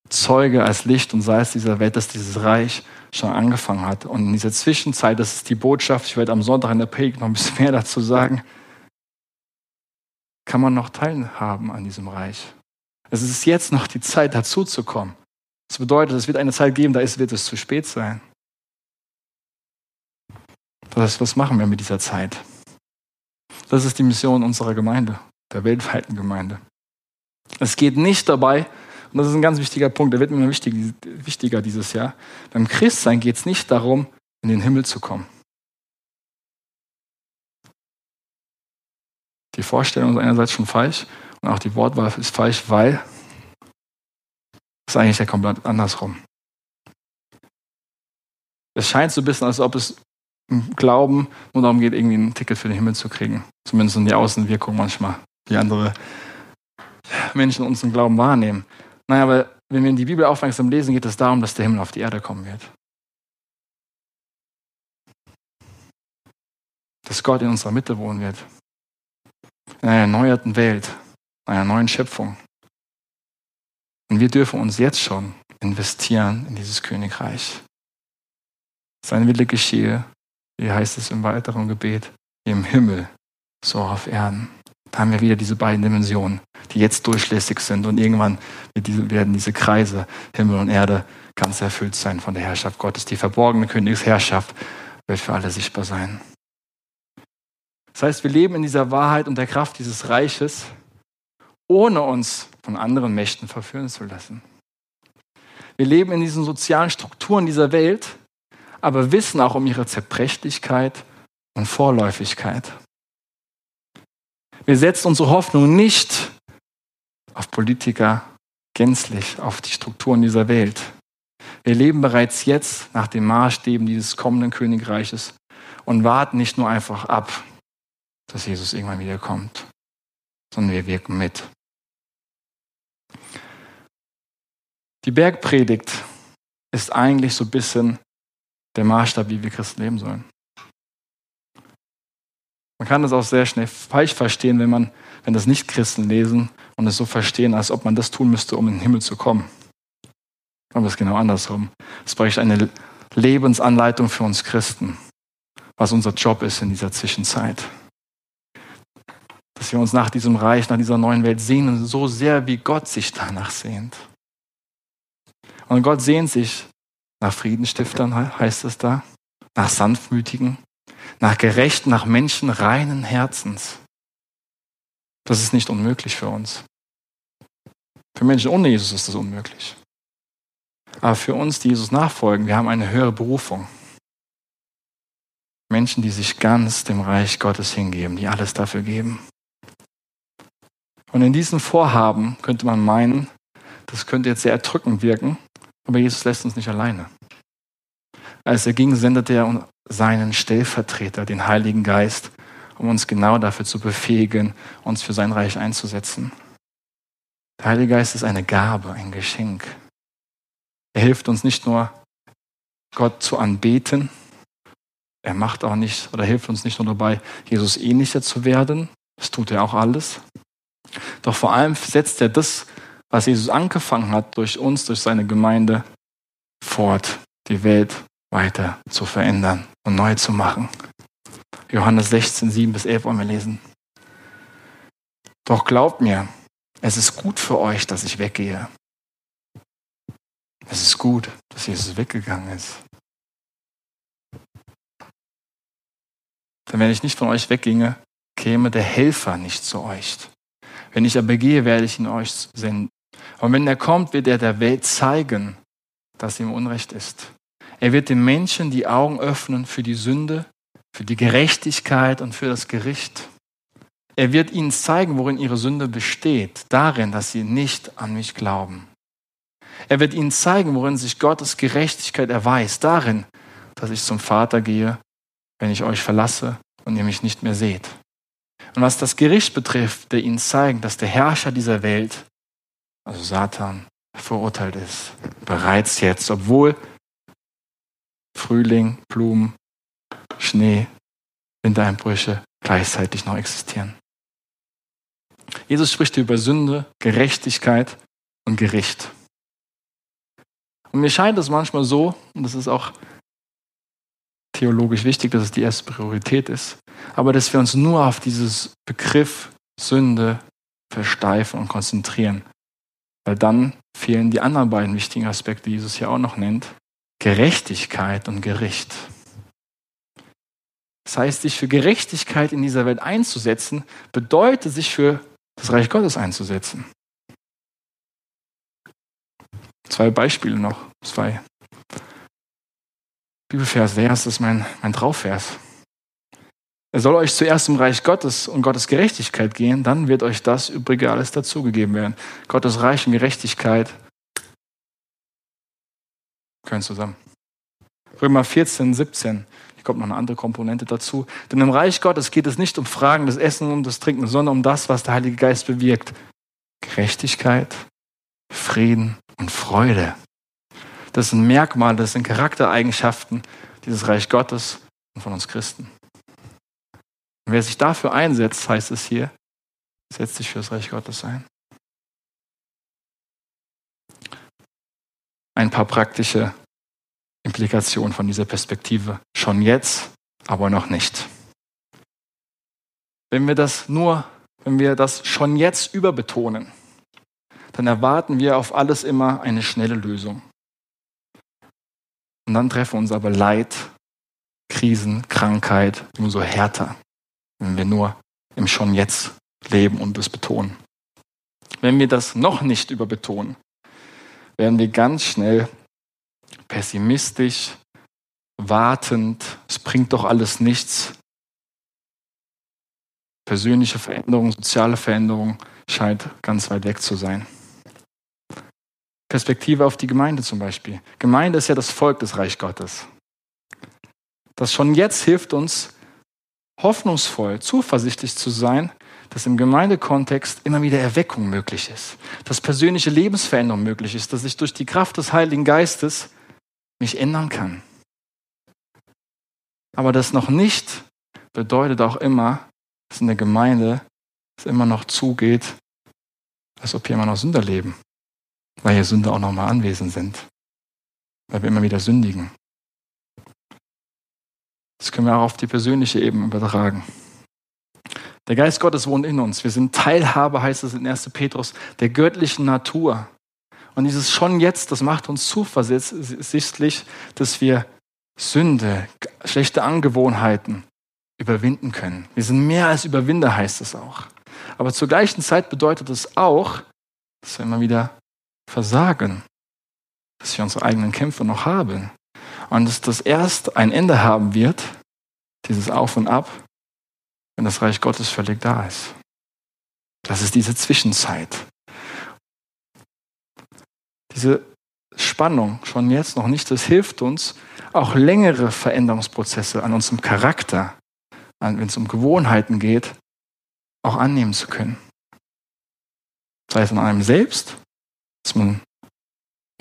Zeuge, als Licht und Salz dieser Welt, dass dieses Reich schon angefangen hat. Und in dieser Zwischenzeit, das ist die Botschaft, ich werde am Sonntag in der Predigt noch ein bisschen mehr dazu sagen, kann man noch teilhaben an diesem Reich. Es ist jetzt noch die Zeit, dazuzukommen. Das bedeutet, es wird eine Zeit geben, da wird es zu spät sein. Das was machen wir mit dieser Zeit? Das ist die Mission unserer Gemeinde, der weltweiten Gemeinde. Es geht nicht dabei, und das ist ein ganz wichtiger Punkt, der wird mir wichtig, wichtiger dieses Jahr. Beim Christsein geht es nicht darum, in den Himmel zu kommen. Die Vorstellung ist einerseits schon falsch und auch die Wortwahl ist falsch, weil ist eigentlich ja komplett andersrum. Es scheint so ein bisschen, als ob es im Glauben nur darum geht, irgendwie ein Ticket für den Himmel zu kriegen. Zumindest in die Außenwirkung manchmal, wie andere Menschen unseren Glauben wahrnehmen. Naja, aber wenn wir in die Bibel aufmerksam lesen, geht es darum, dass der Himmel auf die Erde kommen wird. Dass Gott in unserer Mitte wohnen wird. In einer erneuerten Welt, einer neuen Schöpfung. Und wir dürfen uns jetzt schon investieren in dieses Königreich. Sein Wille geschehe, wie heißt es im weiteren Gebet, im Himmel, so auf Erden. Da haben wir wieder diese beiden Dimensionen, die jetzt durchlässig sind und irgendwann werden diese Kreise, Himmel und Erde, ganz erfüllt sein von der Herrschaft Gottes. Die verborgene Königsherrschaft wird für alle sichtbar sein. Das heißt, wir leben in dieser Wahrheit und der Kraft dieses Reiches, ohne uns von anderen Mächten verführen zu lassen. Wir leben in diesen sozialen Strukturen dieser Welt, aber wissen auch um ihre Zerbrechlichkeit und Vorläufigkeit. Wir setzen unsere Hoffnung nicht auf Politiker gänzlich, auf die Strukturen dieser Welt. Wir leben bereits jetzt nach den Maßstäben dieses kommenden Königreiches und warten nicht nur einfach ab, dass Jesus irgendwann wiederkommt, sondern wir wirken mit. Die Bergpredigt ist eigentlich so ein bisschen der Maßstab, wie wir Christen leben sollen. Man kann das auch sehr schnell falsch verstehen, wenn man, wenn das Nicht-Christen lesen und es so verstehen, als ob man das tun müsste, um in den Himmel zu kommen. Aber es ist genau andersrum. Es bräuchte eine Lebensanleitung für uns Christen, was unser Job ist in dieser Zwischenzeit. Dass wir uns nach diesem Reich, nach dieser neuen Welt sehnen, so sehr wie Gott sich danach sehnt. Und Gott sehnt sich nach Friedenstiftern, heißt es da, nach Sanftmütigen, nach Gerechten, nach Menschen reinen Herzens. Das ist nicht unmöglich für uns. Für Menschen ohne Jesus ist das unmöglich. Aber für uns, die Jesus nachfolgen, wir haben eine höhere Berufung. Menschen, die sich ganz dem Reich Gottes hingeben, die alles dafür geben. Und in diesem Vorhaben könnte man meinen, das könnte jetzt sehr erdrückend wirken, aber Jesus lässt uns nicht alleine. Als er ging, sendete er seinen Stellvertreter, den Heiligen Geist, um uns genau dafür zu befähigen, uns für sein Reich einzusetzen. Der Heilige Geist ist eine Gabe, ein Geschenk. Er hilft uns nicht nur, Gott zu anbeten, er macht auch nicht oder hilft uns nicht nur dabei, Jesus ähnlicher zu werden, das tut er auch alles. Doch vor allem setzt er das, was Jesus angefangen hat, durch uns, durch seine Gemeinde fort, die Welt weiter zu verändern und neu zu machen. Johannes 16, 7 bis 11 wollen wir lesen. Doch glaubt mir, es ist gut für euch, dass ich weggehe. Es ist gut, dass Jesus weggegangen ist. Denn wenn ich nicht von euch wegginge, käme der Helfer nicht zu euch. Wenn ich aber gehe, werde ich ihn euch senden. Und wenn er kommt, wird er der Welt zeigen, dass ihm Unrecht ist. Er wird den Menschen die Augen öffnen für die Sünde, für die Gerechtigkeit und für das Gericht. Er wird ihnen zeigen, worin ihre Sünde besteht, darin, dass sie nicht an mich glauben. Er wird ihnen zeigen, worin sich Gottes Gerechtigkeit erweist, darin, dass ich zum Vater gehe, wenn ich euch verlasse und ihr mich nicht mehr seht. Und was das Gericht betrifft, der ihnen zeigen, dass der Herrscher dieser Welt, also Satan, verurteilt ist. Bereits jetzt, obwohl Frühling, Blumen, Schnee, Wintereinbrüche gleichzeitig noch existieren. Jesus spricht über Sünde, Gerechtigkeit und Gericht. Und mir scheint es manchmal so, und das ist auch theologisch wichtig, dass es die erste Priorität ist, aber dass wir uns nur auf dieses Begriff Sünde versteifen und konzentrieren. Weil dann fehlen die anderen beiden wichtigen Aspekte, die Jesus hier auch noch nennt, Gerechtigkeit und Gericht. Das heißt, sich für Gerechtigkeit in dieser Welt einzusetzen, bedeutet, sich für das Reich Gottes einzusetzen. Zwei Beispiele noch, zwei. Bibelvers, der erste ist mein, mein Trauvers. Er soll euch zuerst im Reich Gottes und Gottes Gerechtigkeit gehen, dann wird euch das Übrige alles dazugegeben werden. Gottes Reich und Gerechtigkeit gehören zusammen. Römer 14, 17. Hier kommt noch eine andere Komponente dazu. Denn im Reich Gottes geht es nicht um Fragen des Essen und des Trinken, sondern um das, was der Heilige Geist bewirkt. Gerechtigkeit, Frieden und Freude. Das sind Merkmale, das sind Charaktereigenschaften dieses Reich Gottes und von uns Christen. Und wer sich dafür einsetzt, heißt es hier, setzt sich für das Reich Gottes ein. Ein paar praktische Implikation von dieser Perspektive. Schon jetzt, aber noch nicht. Wenn wir das nur, wenn wir das schon jetzt überbetonen, dann erwarten wir auf alles immer eine schnelle Lösung. Und dann treffen uns aber Leid, Krisen, Krankheit umso härter, wenn wir nur im Schon jetzt leben und es betonen. Wenn wir das noch nicht überbetonen, werden wir ganz schnell pessimistisch, wartend, es bringt doch alles nichts. Persönliche Veränderung, soziale Veränderung scheint ganz weit weg zu sein. Perspektive auf die Gemeinde zum Beispiel. Gemeinde ist ja das Volk des Reich Gottes. Das schon jetzt hilft uns, hoffnungsvoll, zuversichtlich zu sein, dass im Gemeindekontext immer wieder Erweckung möglich ist, dass persönliche Lebensveränderung möglich ist, dass ich durch die Kraft des Heiligen Geistes mich ändern kann. Aber das noch nicht bedeutet auch immer, dass in der Gemeinde es immer noch zugeht, als ob hier immer noch Sünder leben, weil hier Sünder auch noch mal anwesend sind, weil wir immer wieder sündigen. Das können wir auch auf die persönliche Ebene übertragen. Der Geist Gottes wohnt in uns. Wir sind Teilhabe, heißt es in 1. Petrus, der göttlichen Natur. Und dieses schon jetzt, das macht uns zuversichtlich, dass wir Sünde, schlechte Angewohnheiten überwinden können. Wir sind mehr als Überwinder, heißt es auch. Aber zur gleichen Zeit bedeutet es auch, dass wir immer wieder versagen, dass wir unsere eigenen Kämpfe noch haben und dass das erst ein Ende haben wird, dieses Auf und Ab, wenn das Reich Gottes völlig da ist. Das ist diese Zwischenzeit. Diese Spannung schon jetzt noch nicht, das hilft uns, auch längere Veränderungsprozesse an unserem Charakter, wenn es um Gewohnheiten geht, auch annehmen zu können. Sei es an einem selbst, dass man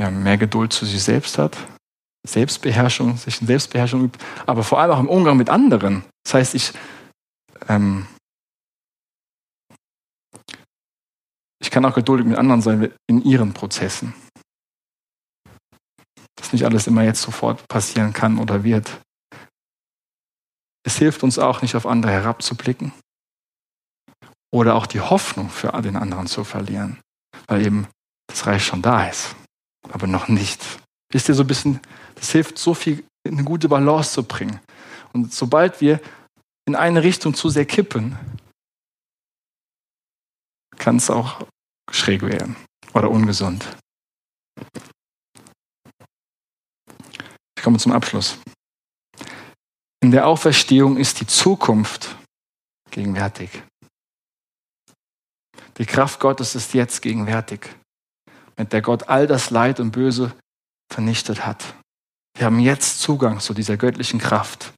ja, mehr Geduld zu sich selbst hat, Selbstbeherrschung, sich in Selbstbeherrschung übt, aber vor allem auch im Umgang mit anderen. Das heißt, ich ähm, ich kann auch geduldig mit anderen sein in ihren Prozessen. Dass nicht alles immer jetzt sofort passieren kann oder wird. Es hilft uns auch nicht auf andere herabzublicken oder auch die Hoffnung für den anderen zu verlieren, weil eben das Reich schon da ist, aber noch nicht. Wisst ihr, so ein bisschen, das hilft so viel, eine gute Balance zu bringen. Und sobald wir in eine Richtung zu sehr kippen, kann es auch schräg werden oder ungesund. Ich komme zum Abschluss. In der Auferstehung ist die Zukunft gegenwärtig. Die Kraft Gottes ist jetzt gegenwärtig, mit der Gott all das Leid und Böse vernichtet hat. Wir haben jetzt Zugang zu dieser göttlichen Kraft.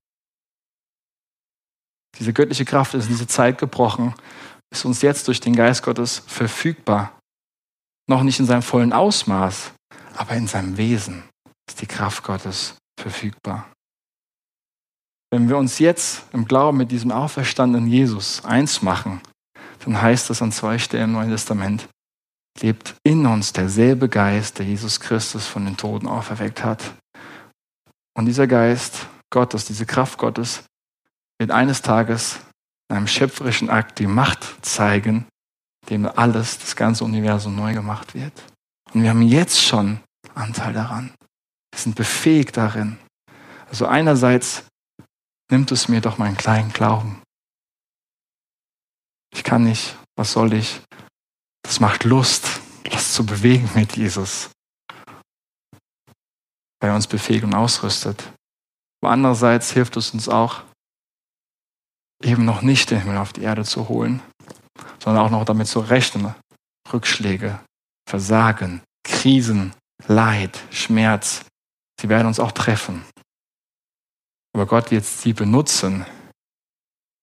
Diese göttliche Kraft ist in diese Zeit gebrochen, ist uns jetzt durch den Geist Gottes verfügbar. Noch nicht in seinem vollen Ausmaß, aber in seinem Wesen ist die Kraft Gottes verfügbar. Wenn wir uns jetzt im Glauben mit diesem auferstandenen Jesus eins machen, dann heißt es an zwei Stellen im Neuen Testament, lebt in uns derselbe Geist, der Jesus Christus von den Toten auferweckt hat. Und dieser Geist Gottes, diese Kraft Gottes, wird eines Tages in einem schöpferischen Akt die Macht zeigen, dem alles, das ganze Universum neu gemacht wird. Und wir haben jetzt schon Anteil daran. Wir sind befähigt darin. Also einerseits nimmt es mir doch meinen kleinen Glauben. Ich kann nicht, was soll ich? Das macht Lust, was zu bewegen mit Jesus. Weil er uns befähigt und ausrüstet. Aber andererseits hilft es uns auch, eben noch nicht den Himmel auf die Erde zu holen, sondern auch noch damit zu rechnen. Rückschläge, Versagen, Krisen, Leid, Schmerz, sie werden uns auch treffen. Aber Gott wird sie benutzen,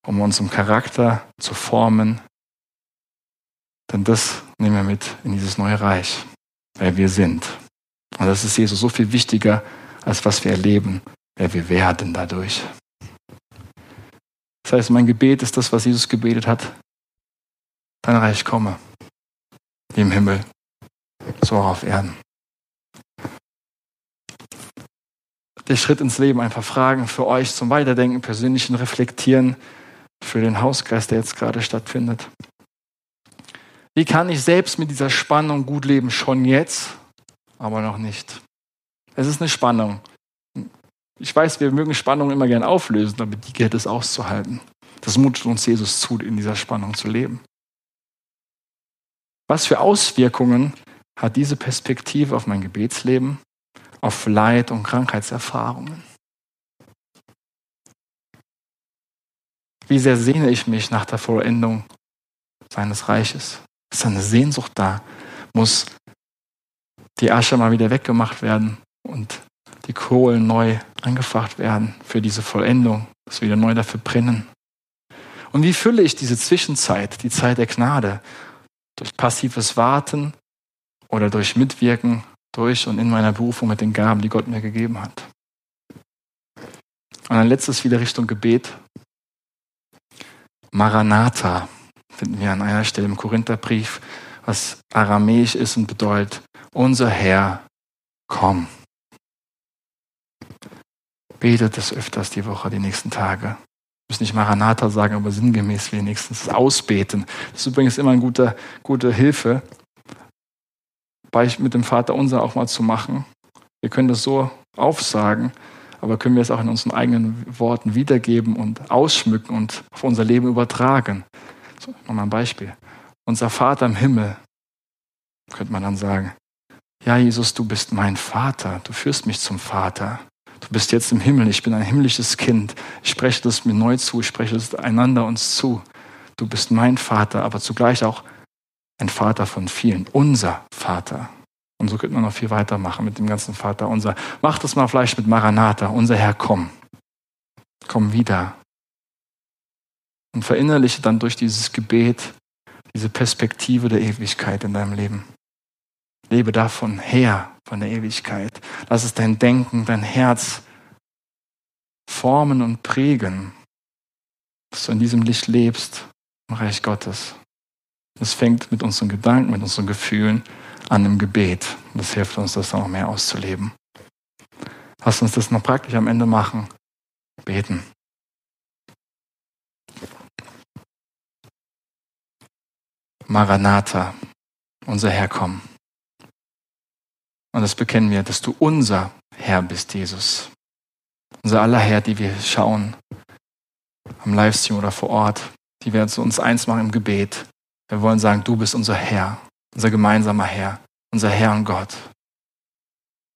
um unseren Charakter zu formen. Denn das nehmen wir mit in dieses neue Reich, wer wir sind. Und das ist Jesus so viel wichtiger, als was wir erleben, wer wir werden dadurch. Das heißt, mein Gebet ist das, was Jesus gebetet hat. Dein Reich komme, wie im Himmel, so auch auf Erden. Der Schritt ins Leben, einfach Fragen für euch zum Weiterdenken, persönlichen Reflektieren, für den Hauskreis, der jetzt gerade stattfindet. Wie kann ich selbst mit dieser Spannung gut leben? Schon jetzt, aber noch nicht. Es ist eine Spannung. Ich weiß, wir mögen Spannungen immer gern auflösen, aber die gilt es auszuhalten. Das mutet uns Jesus zu, in dieser Spannung zu leben. Was für Auswirkungen hat diese Perspektive auf mein Gebetsleben, auf Leid und Krankheitserfahrungen? Wie sehr sehne ich mich nach der Vollendung seines Reiches? Ist eine Sehnsucht da? Muss die Asche mal wieder weggemacht werden und die Kohlen neu angefacht werden für diese Vollendung, dass wir wieder neu dafür brennen? Und wie fülle ich diese Zwischenzeit, die Zeit der Gnade? Durch passives Warten oder durch Mitwirken, durch und in meiner Berufung mit den Gaben, die Gott mir gegeben hat. Und ein letztes wieder Richtung Gebet. Maranatha finden wir an einer Stelle im Korintherbrief, was aramäisch ist und bedeutet, unser Herr, komm. Betet es öfters die Woche, die nächsten Tage. Ich muss nicht Maranatha sagen, aber sinngemäß wenigstens ausbeten. Das ist übrigens immer eine gute, gute Hilfe, mit dem Vater unser auch mal zu machen. Wir können das so aufsagen, aber können wir es auch in unseren eigenen Worten wiedergeben und ausschmücken und auf unser Leben übertragen. So, nochmal ein Beispiel. Unser Vater im Himmel, könnte man dann sagen, ja Jesus, du bist mein Vater, du führst mich zum Vater. Du bist jetzt im Himmel, ich bin ein himmlisches Kind. Ich spreche das mir neu zu, ich spreche es einander uns zu. Du bist mein Vater, aber zugleich auch ein Vater von vielen, unser Vater. Und so könnte man noch viel weitermachen mit dem ganzen Vater unser. Mach das mal vielleicht mit Maranatha, unser Herr, komm. Komm wieder. Und verinnerliche dann durch dieses Gebet diese Perspektive der Ewigkeit in deinem Leben. Lebe davon her, von der Ewigkeit. Lass es dein Denken, dein Herz formen und prägen, dass du in diesem Licht lebst, im Reich Gottes. Es fängt mit unseren Gedanken, mit unseren Gefühlen an im Gebet. Das hilft uns, das noch mehr auszuleben. Lass uns das noch praktisch am Ende machen. Beten. Maranatha, unser Herr, komm. Und das bekennen wir, dass du unser Herr bist, Jesus. Unser aller Herr, die wir schauen am Livestream oder vor Ort, die wir zu uns eins machen im Gebet. Wir wollen sagen, du bist unser Herr, unser gemeinsamer Herr, unser Herr und Gott.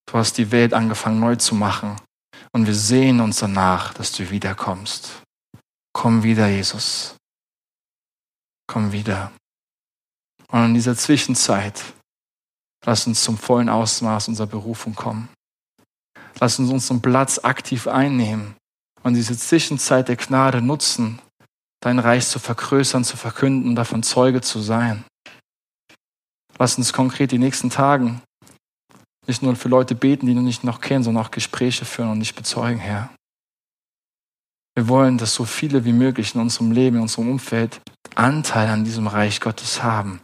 Du hast die Welt angefangen neu zu machen und wir sehen uns danach, dass du wiederkommst. Komm wieder, Jesus. Komm wieder. Und in dieser Zwischenzeit, lass uns zum vollen Ausmaß unserer Berufung kommen. Lass uns unseren Platz aktiv einnehmen und diese Zwischenzeit der Gnade nutzen, dein Reich zu vergrößern, zu verkünden davon Zeuge zu sein. Lass uns konkret die nächsten Tagen nicht nur für Leute beten, die du nicht noch kennen, sondern auch Gespräche führen und dich bezeugen, Herr. Wir wollen, dass so viele wie möglich in unserem Leben, in unserem Umfeld Anteil an diesem Reich Gottes haben.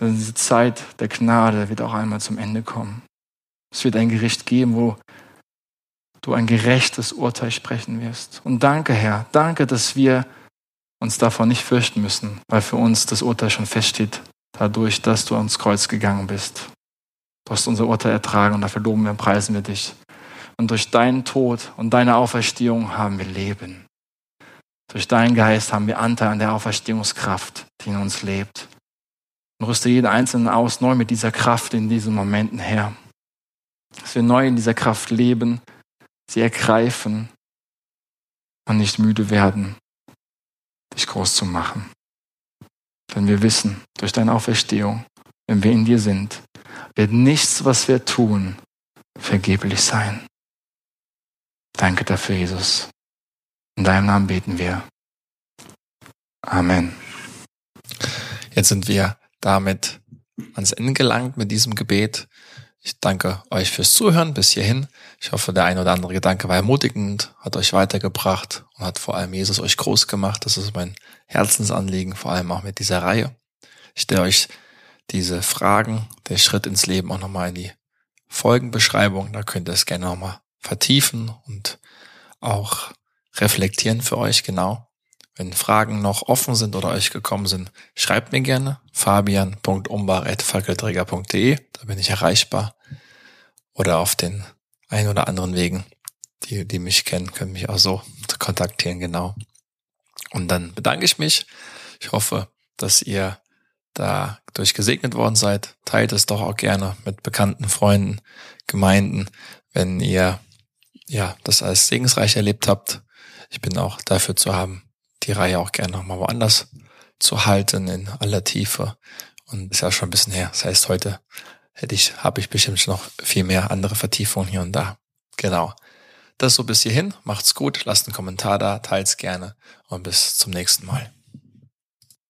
Denn diese Zeit der Gnade wird auch einmal zum Ende kommen. Es wird ein Gericht geben, wo du ein gerechtes Urteil sprechen wirst. Und danke, Herr, danke, dass wir uns davon nicht fürchten müssen, weil für uns das Urteil schon feststeht, dadurch, dass du ans Kreuz gegangen bist. Du hast unser Urteil ertragen und dafür loben wir und preisen wir dich. Und durch deinen Tod und deine Auferstehung haben wir Leben. Durch deinen Geist haben wir Anteil an der Auferstehungskraft, die in uns lebt. Rüste jeden Einzelnen aus, neu mit dieser Kraft in diesen Momenten her. Dass wir neu in dieser Kraft leben, sie ergreifen und nicht müde werden, dich groß zu machen. Denn wir wissen, durch deine Auferstehung, wenn wir in dir sind, wird nichts, was wir tun, vergeblich sein. Danke dafür, Jesus. In deinem Namen beten wir. Amen. Jetzt sind wir damit ans Ende gelangt mit diesem Gebet. Ich danke euch fürs Zuhören bis hierhin. Ich hoffe, der ein oder andere Gedanke war ermutigend, hat euch weitergebracht und hat vor allem Jesus euch groß gemacht. Das ist mein Herzensanliegen, vor allem auch mit dieser Reihe. Ich stelle euch diese Fragen, der Schritt ins Leben auch nochmal in die Folgenbeschreibung. Da könnt ihr es gerne nochmal vertiefen und auch reflektieren für euch genau. Wenn Fragen noch offen sind oder euch gekommen sind, schreibt mir gerne fabian.umbach.fackelträger.de, da bin ich erreichbar. Oder auf den ein oder anderen Wegen die, die mich kennen, können mich auch so kontaktieren, genau. Und dann bedanke ich mich. Ich hoffe, dass ihr da durch gesegnet worden seid. Teilt es doch auch gerne mit bekannten Freunden, Gemeinden, wenn ihr ja das als segensreich erlebt habt. Ich bin auch dafür zu haben, die Reihe auch gerne nochmal woanders zu halten in aller Tiefe. Und ist ja schon ein bisschen her. Das heißt, heute hätte ich, habe ich bestimmt noch viel mehr andere Vertiefungen hier und da. Genau. Das so bis hierhin. Macht's gut, lasst einen Kommentar da, teilt's gerne und bis zum nächsten Mal.